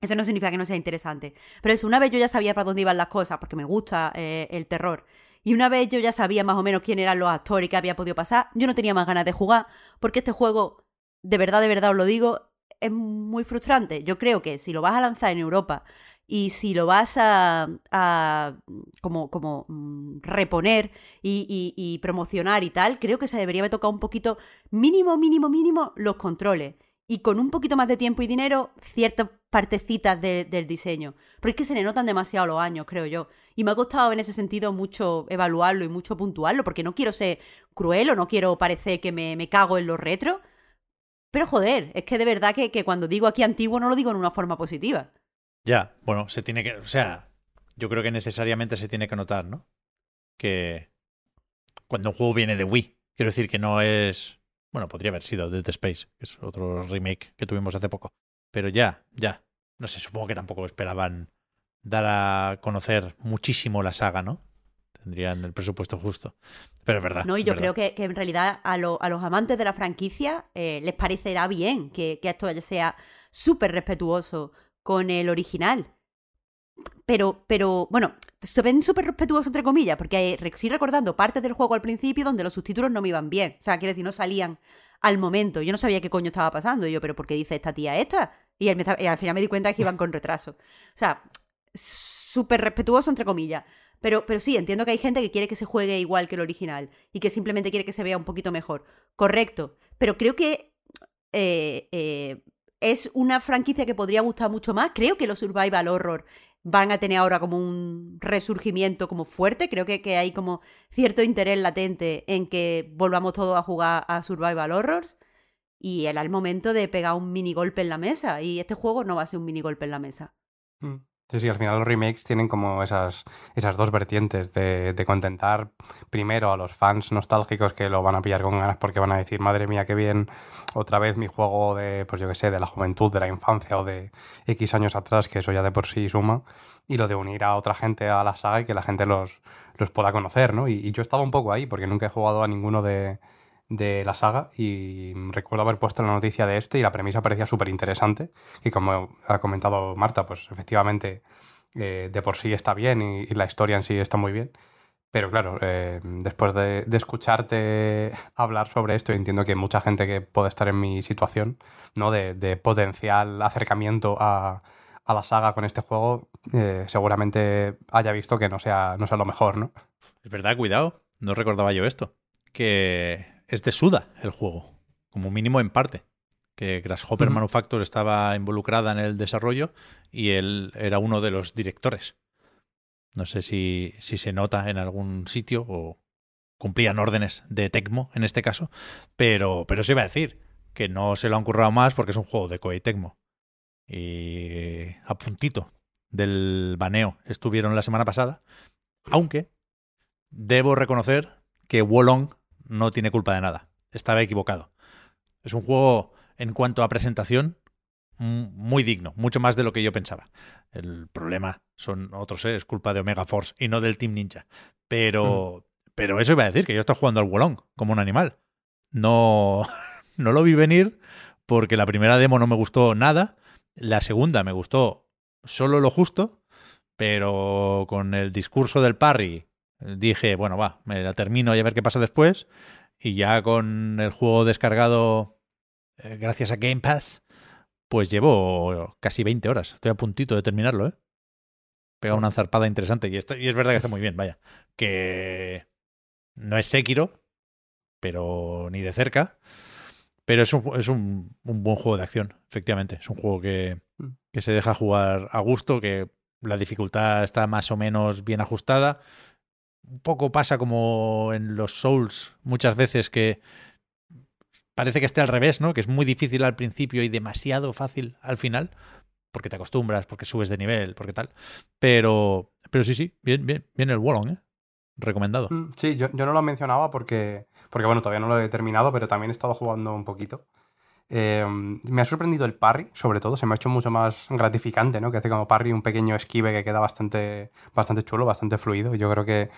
Eso no significa que no sea interesante. Pero eso, una vez yo ya sabía para dónde iban las cosas, porque me gusta eh, el terror. Y una vez yo ya sabía más o menos quién eran los actores y qué había podido pasar, yo no tenía más ganas de jugar, porque este juego, de verdad, de verdad os lo digo, es muy frustrante. Yo creo que si lo vas a lanzar en Europa y si lo vas a, como, como mm, reponer y, y, y promocionar y tal, creo que se debería haber tocado un poquito, mínimo, mínimo, mínimo, los controles y con un poquito más de tiempo y dinero ciertas partecitas de- del diseño. Porque es que se le notan demasiado los años, creo yo. Y me ha costado en ese sentido mucho evaluarlo y mucho puntuarlo, porque no quiero ser cruel o no quiero parecer que me, me cago en los retros. Pero joder, es que de verdad que, que cuando digo aquí antiguo no lo digo en una forma positiva. Ya, bueno, se tiene que. O sea, yo creo que necesariamente se tiene que notar, ¿no? Que cuando un juego viene de Wii, quiero decir que no es. Bueno, podría haber sido Dead Space, que es otro remake que tuvimos hace poco. Pero ya, ya. No sé, supongo que tampoco esperaban dar a conocer muchísimo la saga, ¿no? Tendrían el presupuesto justo. Pero es verdad. No, y yo verdad. creo que, que en realidad a, lo- a los amantes de la franquicia eh, les parecerá bien que, que esto sea súper respetuoso con el original. Pero, pero, bueno, se ven súper respetuosos entre comillas, porque estoy recordando partes del juego al principio donde los subtítulos no me iban bien. O sea, quiero decir, no salían al momento. Yo no sabía qué coño estaba pasando. Y yo, ¿pero por qué dice esta tía esta? Y, y al final me di cuenta que iban con retraso. O sea, súper respetuoso entre comillas. Pero, pero sí, entiendo que hay gente que quiere que se juegue igual que el original y que simplemente quiere que se vea un poquito mejor. Correcto. Pero creo que eh, eh, es una franquicia que podría gustar mucho más. Creo que los survival horror van a tener ahora como un resurgimiento como fuerte. Creo que, hay como cierto interés latente en que volvamos todos a jugar a survival horrors. Y era el momento de pegar un mini golpe en la mesa. Y este juego no va a ser un mini golpe en la mesa. Mm. Sí, sí, al final los remakes tienen como esas, esas dos vertientes de, de contentar primero a los fans nostálgicos que lo van a pillar con ganas porque van a decir, madre mía, qué bien, otra vez mi juego de, pues yo qué sé, de la juventud, de la infancia o de X años atrás, que eso ya de por sí suma, y lo de unir a otra gente a la saga y que la gente los, los pueda conocer, ¿no? Y, y yo estaba un poco ahí porque nunca he jugado a ninguno de, de la saga y recuerdo haber puesto la noticia de este y la premisa parecía súper interesante y como ha comentado Marta, pues efectivamente eh, de por sí está bien y, la historia en sí está muy bien. Pero claro, eh, después de, escucharte hablar sobre esto, entiendo que mucha gente que puede estar en mi situación, ¿no? De, de potencial acercamiento a, a la saga con este juego, eh, seguramente haya visto que no sea, no sea lo mejor, ¿no? Es verdad, cuidado. No recordaba yo esto. Que es de Suda el juego. Como mínimo en parte. Que Grasshopper Ujú. Manufacture estaba involucrada en el desarrollo y él era uno de los directores. No sé si, si se nota en algún sitio o cumplían órdenes de Tecmo en este caso. Pero, pero se iba a decir que no se lo han currado más porque es un juego de Koei Tecmo. Y a puntito del baneo estuvieron la semana pasada. Aunque debo reconocer que Wolong no tiene culpa de nada. Estaba equivocado. Es un juego, en cuanto a presentación, muy digno, mucho más de lo que yo pensaba. El problema son otros, ¿eh? es culpa de Omega Force y no del Team Ninja. Pero, pero eso iba a decir, que yo estaba jugando al Wolong como un animal. No, no lo vi venir porque la primera demo no me gustó nada. La segunda me gustó solo lo justo, pero con el discurso del Parry dije, bueno, va, me la termino y a ver qué pasa después. Y ya con el juego descargado eh, gracias a Game Pass, pues llevo casi 20 horas. Estoy a puntito de terminarlo, ¿eh? Pega una zarpada interesante. Y, esto- y es verdad que está muy bien, vaya. Que no es Sekiro, pero ni de cerca. Pero es un, es un, un buen juego de acción, efectivamente. Es un juego que, Mm. que se deja jugar a gusto, que la dificultad está más o menos bien ajustada. Un poco pasa como en los Souls muchas veces que parece que esté al revés, ¿no? Que es muy difícil al principio y demasiado fácil al final. porque te acostumbras, porque subes de nivel, porque tal. Pero, pero sí, sí, bien, bien, bien el Wallon, ¿eh? Recomendado. Mm, Sí, yo, yo no lo mencionaba porque, porque, bueno, todavía no lo he terminado, pero también he estado jugando un poquito. Eh, me ha sorprendido el parry, sobre todo, se me ha hecho mucho más gratificante, ¿no? Que hace como parry un pequeño esquive que queda bastante, bastante chulo, bastante fluido. Yo creo que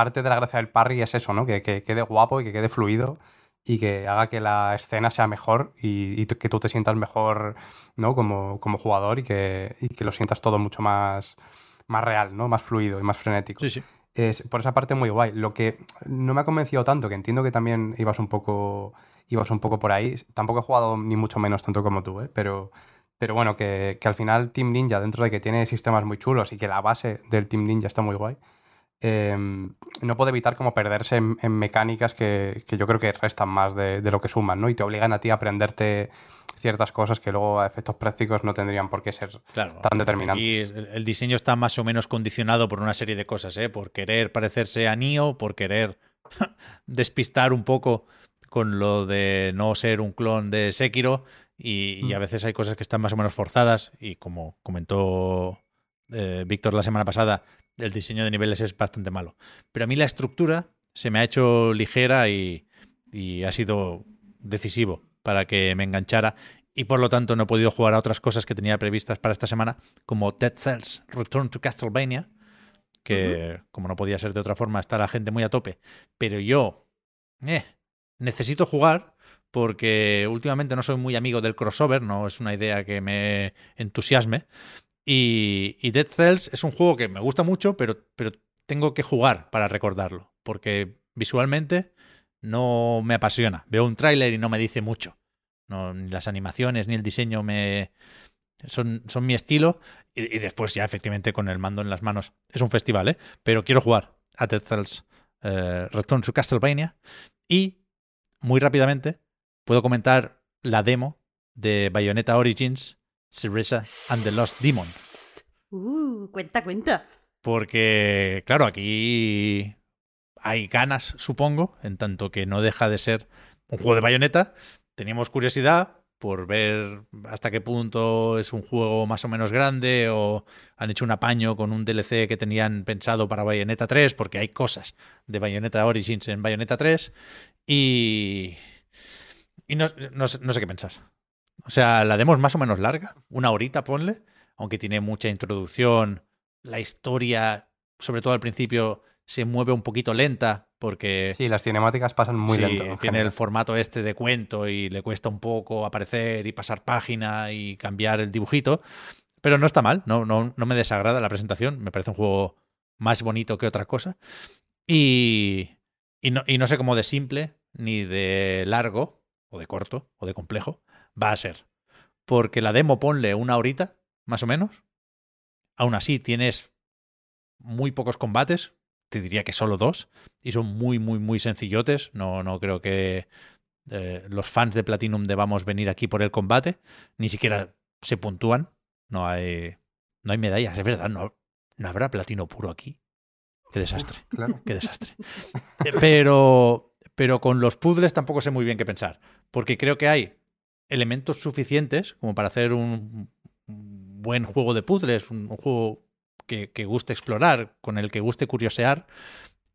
parte de la gracia del parry es eso, ¿no? Que, que quede guapo y que quede fluido y que haga que la escena sea mejor y, y que tú te sientas mejor, ¿no? Como, como jugador y que, y que lo sientas todo mucho más, más real, ¿no? Más fluido y más frenético. Sí, sí. Es, por esa parte muy guay. Lo que no me ha convencido tanto, que entiendo que también ibas un poco, ibas un poco por ahí. Tampoco he jugado ni mucho menos tanto como tú, ¿eh? pero, pero bueno, que, que al final Team Ninja, dentro de que tiene sistemas muy chulos y que la base del Team Ninja está muy guay, eh, no puede evitar como perderse en, en mecánicas que, que, yo creo que restan más de, de, lo que suman, ¿no? Y te obligan a ti a aprenderte ciertas cosas que luego a efectos prácticos no tendrían por qué ser claro, tan determinantes. Y el, el, diseño está más o menos condicionado por una serie de cosas, ¿eh? Por querer parecerse a Nio, por querer despistar un poco con lo de no ser un clon de Sekiro y, y, a veces hay cosas que están más o menos forzadas y como comentó eh, Víctor la semana pasada, el diseño de niveles es bastante malo. Pero a mí la estructura se me ha hecho ligera y, y ha sido decisivo para que me enganchara y por lo tanto no he podido jugar a otras cosas que tenía previstas para esta semana, como Dead Cells Return to Castlevania, que uh -huh. como no podía ser de otra forma está la gente muy a tope, pero yo eh, necesito jugar porque últimamente no soy muy amigo del crossover, no es una idea que me entusiasme. Y, y Dead Cells es un juego que me gusta mucho, pero, pero tengo que jugar para recordarlo, porque visualmente no me apasiona. Veo un tráiler y no me dice mucho. No, ni las animaciones ni el diseño me son, son mi estilo. Y, después ya efectivamente con el mando en las manos. Es un festival, ¿eh? Pero quiero jugar a Dead Cells uh, Return to Castlevania. Y muy rápidamente puedo comentar la demo de Bayonetta Origins, Cereza and the Lost Demon. Uh, cuenta, cuenta. Porque, claro, aquí hay ganas, supongo, en tanto que no deja de ser un juego de bayoneta. Teníamos curiosidad por ver hasta qué punto es un juego más o menos grande o han hecho un apaño con un DLC que tenían pensado para Bayonetta 3, porque hay cosas de Bayonetta Origins en Bayonetta 3 y, y no, no, no sé qué pensar. O sea, la demo es más o menos larga, una horita ponle, aunque tiene mucha introducción, la historia, sobre todo al principio, se mueve un poquito lenta porque... Sí, las cinemáticas pasan muy sí, lento. Tiene general. el formato este de cuento y le cuesta un poco aparecer y pasar página y cambiar el dibujito, pero no está mal, no, no, no me desagrada la presentación, me parece un juego más bonito que otra cosa. Y, y, no, y no sé cómo de simple, ni de largo, o de corto, o de complejo, va a ser. Porque la demo ponle una horita, más o menos. Aún así, tienes muy pocos combates, te diría que solo dos, y son muy, muy, muy sencillotes. No, no creo que eh, los fans de Platinum debamos venir aquí por el combate, ni siquiera se puntúan, no hay, no hay medallas, es verdad, no, no habrá platino puro aquí. Qué desastre, claro. qué desastre. Eh, pero, pero con los puzzles tampoco sé muy bien qué pensar, porque creo que hay elementos suficientes como para hacer un buen juego de puzzles, un, juego que, guste explorar, con el que guste curiosear.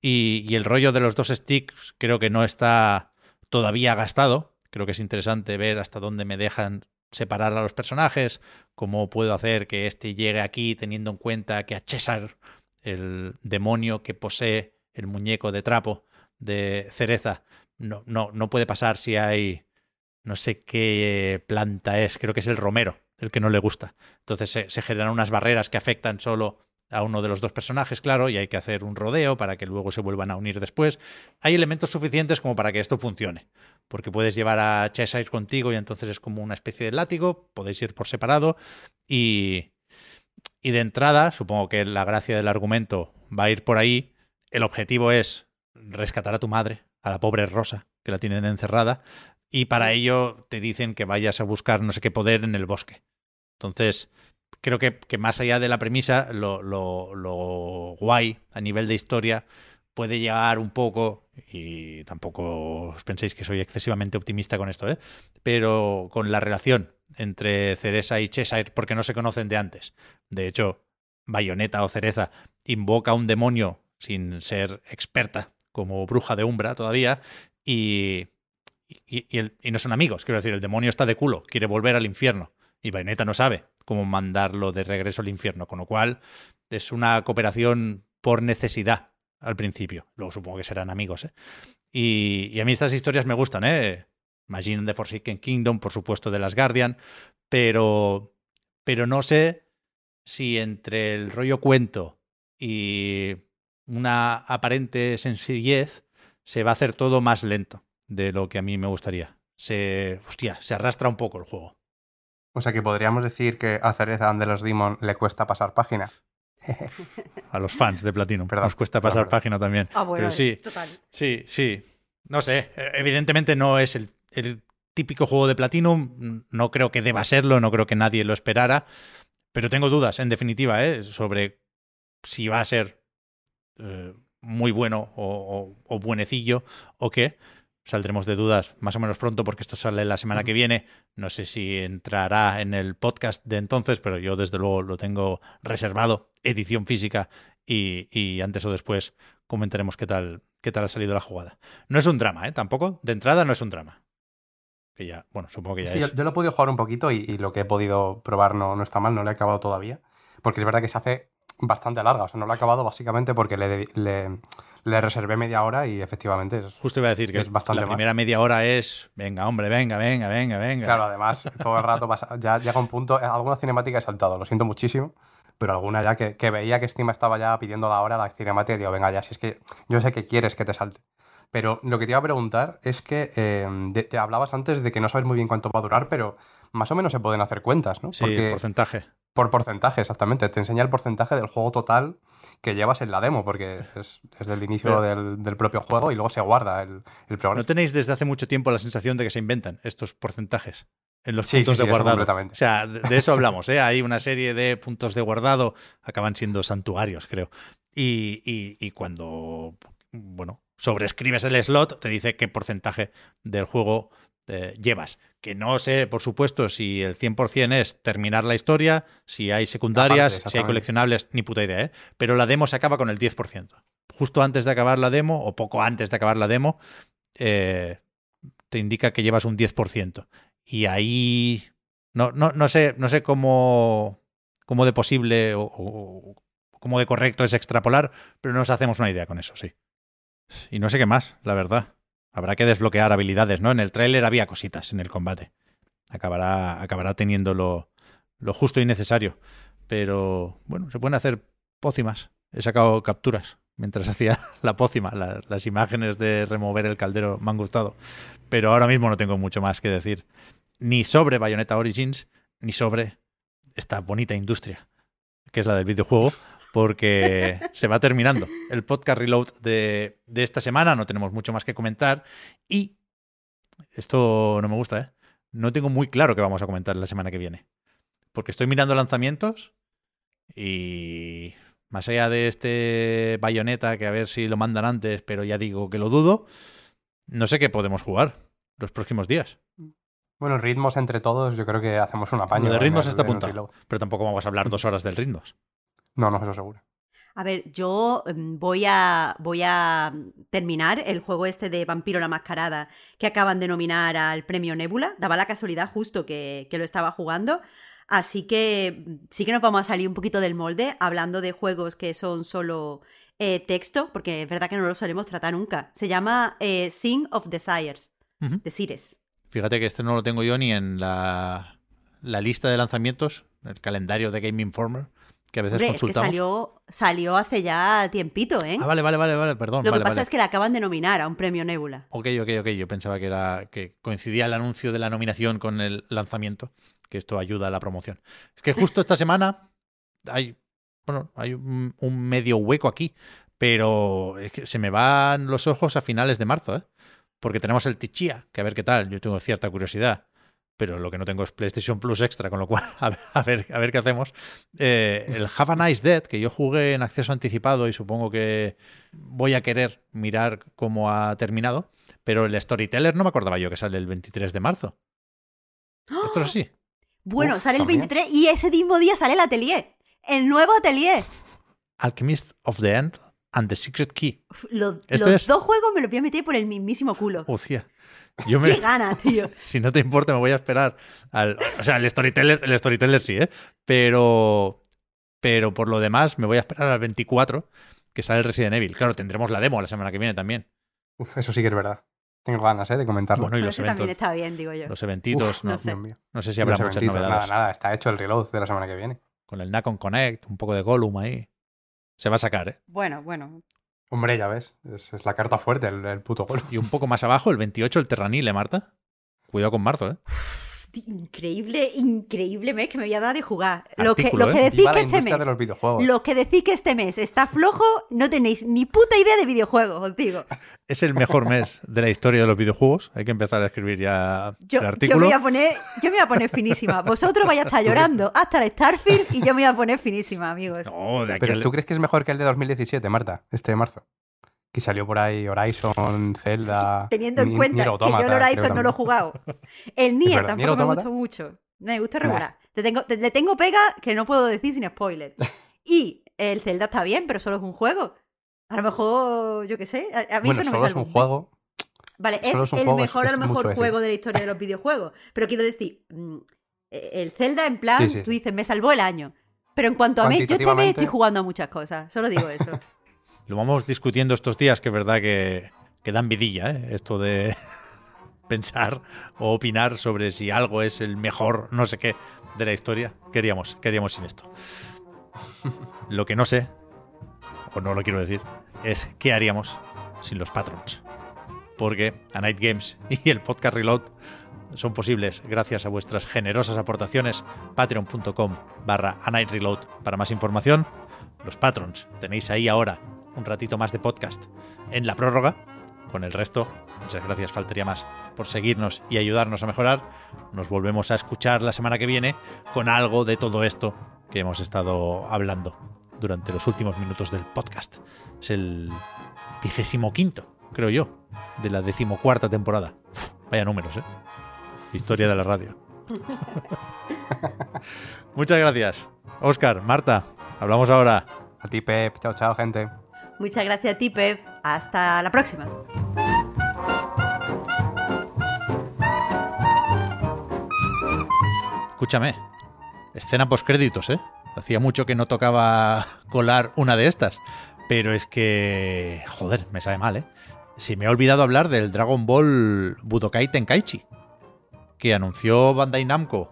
Y, y, el rollo de los dos sticks creo que no está todavía gastado. Creo que es interesante ver hasta dónde me dejan separar a los personajes, cómo puedo hacer que este llegue aquí teniendo en cuenta que a César, el demonio que posee el muñeco de trapo de cereza, no, no, no puede pasar si hay no sé qué planta es, creo que es el romero, el que no le gusta. Entonces se, generan unas barreras que afectan solo a uno de los dos personajes, claro, y hay que hacer un rodeo para que luego se vuelvan a unir después. Hay elementos suficientes como para que esto funcione, porque puedes llevar a Cheshire contigo y entonces es como una especie de látigo, podéis ir por separado y, y de entrada, supongo que la gracia del argumento va a ir por ahí, el objetivo es rescatar a tu madre, a la pobre Rosa, que la tienen encerrada, y para ello te dicen que vayas a buscar no sé qué poder en el bosque. Entonces, creo que, que más allá de la premisa, lo, lo, lo, guay a nivel de historia puede llegar un poco, y tampoco os penséis que soy excesivamente optimista con esto, ¿eh? pero con la relación entre Cereza y Cheshire porque no se conocen de antes. De hecho, Bayonetta o Cereza invoca a un demonio sin ser experta como bruja de Umbra todavía y, y, no son amigos. Quiero decir, el demonio está de culo, quiere volver al infierno y Bayonetta no sabe cómo mandarlo de regreso al infierno, con lo cual es una cooperación por necesidad al principio. Luego supongo que serán amigos. ¿eh? Y, y, a mí estas historias me gustan, ¿eh? Imagine the Forsaken Kingdom, por supuesto, de las Guardian, pero, pero no sé si entre el rollo cuento y una aparente sencillez se va a hacer todo más lento de lo que a mí me gustaría. Se, hostia, se arrastra un poco el juego. O sea que podríamos decir que a Cereza de los Demon le cuesta pasar página. a los fans de Platinum. Perdón, Nos cuesta pasar perdón. página también. Ah, bueno, Pero sí, total. sí, sí. No sé, eh, evidentemente no es el, el típico juego de Platinum. No creo que deba serlo, no creo que nadie lo esperara. Pero tengo dudas, en definitiva, ¿eh? sobre si va a ser eh, muy bueno o, o, o buenecillo o qué saldremos de dudas más o menos pronto porque esto sale la semana que viene. No sé si entrará en el podcast de entonces, pero yo desde luego lo tengo reservado, edición física, y, y antes o después comentaremos qué tal, qué tal ha salido la jugada. No es un drama, ¿eh? Tampoco. De entrada no es un drama. Que ya, bueno, supongo que ya Sí, es. yo, yo lo he podido jugar un poquito y, y lo que he podido probar no, no está mal, no lo he acabado todavía. Porque es verdad que se hace bastante larga. O sea, no lo he acabado básicamente porque le, le, le reservé media hora y efectivamente es. Justo iba a decir que es bastante la primera media hora es, venga, hombre, venga, venga, venga, venga. Claro, además, todo el rato pasa, ya llega un punto. Alguna cinemática he saltado, lo siento muchísimo. Pero alguna ya que, que veía que Steam estaba ya pidiendo la hora, la cinemática, y digo, venga, ya, si es que yo sé que quieres que te salte. Pero lo que te iba a preguntar es que eh, de- te hablabas antes de que no sabes muy bien cuánto va a durar, pero más o menos se pueden hacer cuentas, ¿no? Sí, el porcentaje. Por porcentaje, exactamente. Te enseña el porcentaje del juego total que llevas en la demo, porque es, es del inicio del, del propio juego y luego se guarda el, el progreso. ¿No tenéis desde hace mucho tiempo la sensación de que se inventan estos porcentajes en los Sí, puntos sí, sí, de guardado? completamente. O sea, de, de eso hablamos, ¿eh? Hay una serie de puntos de guardado, acaban siendo santuarios, creo. Y, y- y cuando, bueno, sobrescribes el slot, te dice qué porcentaje del juego eh, llevas. Que no sé, por supuesto, si el 100% es terminar la historia, si hay secundarias, si hay coleccionables, ni puta idea, ¿eh? Pero la demo se acaba con el 10%. Justo antes de acabar la demo, o poco antes de acabar la demo, eh, te indica que llevas un 10%. Y ahí no, no, no sé, no sé cómo, cómo de posible o, o cómo de correcto es extrapolar, pero nos hacemos una idea con eso, sí. Y no sé qué más, la verdad. Habrá que desbloquear habilidades, ¿no? En el tráiler había cositas en el combate. Acabará, acabará teniendo lo, justo y necesario. Pero bueno, se pueden hacer pócimas. He sacado capturas mientras hacía la pócima. La- las imágenes de remover el caldero me han gustado. Pero ahora mismo no tengo mucho más que decir. Ni sobre Bayonetta Origins, ni sobre esta bonita industria, que es la del videojuego, porque se va terminando el podcast reload de, de esta semana. No tenemos mucho más que comentar. Y esto no me gusta, ¿eh? No tengo muy claro qué vamos a comentar la semana que viene. Porque estoy mirando lanzamientos y más allá de este bayoneta, que a ver si lo mandan antes, pero ya digo que lo dudo, no sé qué podemos jugar los próximos días. Bueno, ritmos entre todos, yo creo que hacemos un apaño. Lo de ritmos está apuntado, pero tampoco vamos a hablar dos horas del ritmos. No, no, eso seguro. A ver, yo mm, voy a, voy a terminar el juego este de Vampiro la Mascarada que acaban de nominar al premio Nebula. Daba la casualidad justo que, que lo estaba jugando. Así que mm, sí que nos vamos a salir un poquito del molde hablando de juegos que son solo eh, texto, porque es verdad que no lo solemos tratar nunca. Se llama eh, Sing of Desires, Ujú. Desires. Fíjate que este no lo tengo yo ni en la, la lista de lanzamientos, el calendario de Game Informer, que a veces Hombre, es que consultamos. salió, salió hace ya tiempito, ¿eh? Ah, vale, vale, vale, vale, perdón. Lo vale, que pasa vale. es que le acaban de nominar a un premio Nebula. Ok, ok, ok. Yo pensaba que era que coincidía el anuncio de la nominación con el lanzamiento, que esto ayuda a la promoción. Es que justo esta semana hay, bueno, hay un, un medio hueco aquí, pero es que se me van los ojos a finales de marzo, ¿eh? Porque tenemos el Tichia, que a ver qué tal. Yo tengo cierta curiosidad, pero lo que no tengo es PlayStation Plus extra, con lo cual a ver, a ver, a ver qué hacemos. Eh, el Have a Nice Dead, que yo jugué en acceso anticipado y supongo que voy a querer mirar cómo ha terminado, pero el Storyteller no me acordaba yo que sale el 23 de marzo. Esto es así. Bueno, Uf, sale el también. 23 y ese mismo día sale el atelier. El nuevo atelier. Alchemist of the End and the Secret Key. ¿Este los es? dos juegos me los voy a meter por el mismísimo culo. Hostia. Yo me, Qué ganas, tío. si no te importa, me voy a esperar al. O sea, el storyteller, el storyteller sí, ¿eh? Pero. Pero por lo demás, me voy a esperar al 24, que sale el Resident Evil. Claro, tendremos la demo la semana que viene también. Uf, eso sí que es verdad. Tengo ganas, ¿eh? De comentarlo. Bueno, y los ese también eventos. está bien, digo yo. Los eventitos, Uf, no, no sé. No sé si habrá muchas eventitos, novedades. Nada, nada, está hecho el reload de la semana que viene. Con el Nacon Connect, un poco de Gollum ahí. Se va a sacar, ¿eh? Bueno, bueno. Hombre, ya ves, es, es la carta fuerte, el, el puto gol. Y un poco más abajo, el 28, el Terranil, ¿eh, Marta? Cuidado con marzo, ¿eh? Increíble, increíble mes que me voy a dar de jugar. Lo que, Artículo, lo que ¿eh? decís Viva que este mes. de los videojuegos. Lo que decís que este mes está flojo, no tenéis ni puta idea de videojuegos, os digo. Es el mejor mes de la historia de los videojuegos. Hay que empezar a escribir ya Yo, el yo artículo. me voy a poner, yo me voy a poner finísima. Vosotros vais a estar llorando hasta el Starfield y yo me voy a poner finísima, amigos. No, de Pero ¿tú crees que es mejor que el de 2017, Marta? Este de marzo. Que salió por ahí Horizon, Zelda. Teniendo en cuenta Nier que yo el Horizon no lo he también. jugado. El Nier verdad, Nier tampoco me gustó mucho. Me gusta regular. Le, tengo, te- le tengo pega que no puedo decir sin spoiler. Y el Zelda está bien, pero solo es un juego. A lo mejor, yo qué sé, a, a mí Bueno, eso no me solo es sale un juego. Vale, es, es un el juego, es- mejor, a es lo mucho mejor decir. juego de la historia de los videojuegos. Pero quiero decir, mm, eh, el Zelda en plan, Sí, sí, tú dices, me salvó el año. Pero en cuanto a mí, yo este mes Cuantitativamente- estoy jugando a muchas cosas. Solo digo eso. Lo vamos discutiendo estos días, que es verdad que, dan vidilla, ¿eh? Esto de pensar o opinar sobre si algo es el mejor no sé qué de la historia. Queríamos, queríamos sin esto. Lo que no sé, o no lo quiero decir, es qué haríamos sin los patrons. Porque a Night Games y el podcast Reload son posibles gracias a vuestras generosas aportaciones. Patreon.com barra A Night Reload para más información. Los patrons tenéis ahí ahora un ratito más de podcast en la prórroga. Con el resto, muchas gracias, faltaría más por seguirnos y ayudarnos a mejorar. Nos volvemos a escuchar la semana que viene con algo de todo esto que hemos estado hablando durante los últimos minutos del podcast. Es el vigésimo quinto, creo yo, de la decimocuarta temporada. Uf, vaya números, ¿eh? Historia de la radio. Muchas gracias. Oscar, Marta, hablamos ahora. A ti, Pep. Chao, chao, gente. Muchas gracias a ti, Pep. Hasta la próxima. Escúchame, escena postcréditos, ¿eh? Hacía mucho que no tocaba colar una de estas, pero es que, joder, me sabe mal, ¿eh? Se me ha olvidado hablar del Dragon Ball Budokai Tenkaichi, que anunció Bandai Namco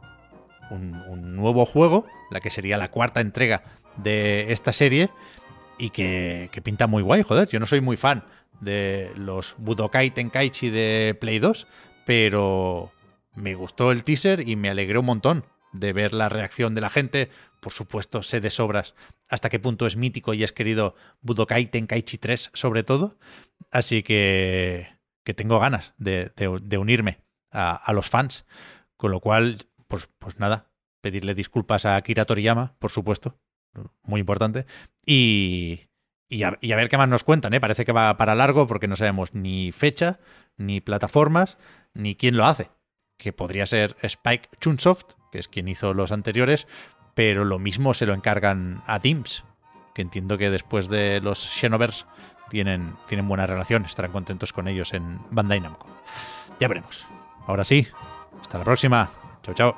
un nuevo juego, la que sería la cuarta entrega de esta serie, y que, pinta muy guay, joder. Yo no soy muy fan de los Budokai Tenkaichi de Play 2, pero me gustó el teaser y me alegré un montón de ver la reacción de la gente. Por supuesto, sé de sobras hasta qué punto es mítico y es querido Budokai Tenkaichi 3 sobre todo. Así que, que tengo ganas de, de- de unirme a, a los fans. Con lo cual, pues, pues nada, pedirle disculpas a Akira Toriyama, por supuesto. Muy importante. Y, y, a, ver qué más nos cuentan. ¿eh? Parece que va para largo porque no sabemos ni fecha, ni plataformas, ni quién lo hace que podría ser Spike Chunsoft, que es quien hizo los anteriores, pero lo mismo se lo encargan a Teams, que entiendo que después de los Xenoverse tienen, tienen buena relación, estarán contentos con ellos en Bandai Namco. Ya veremos. Ahora sí, hasta la próxima. Chao, chao.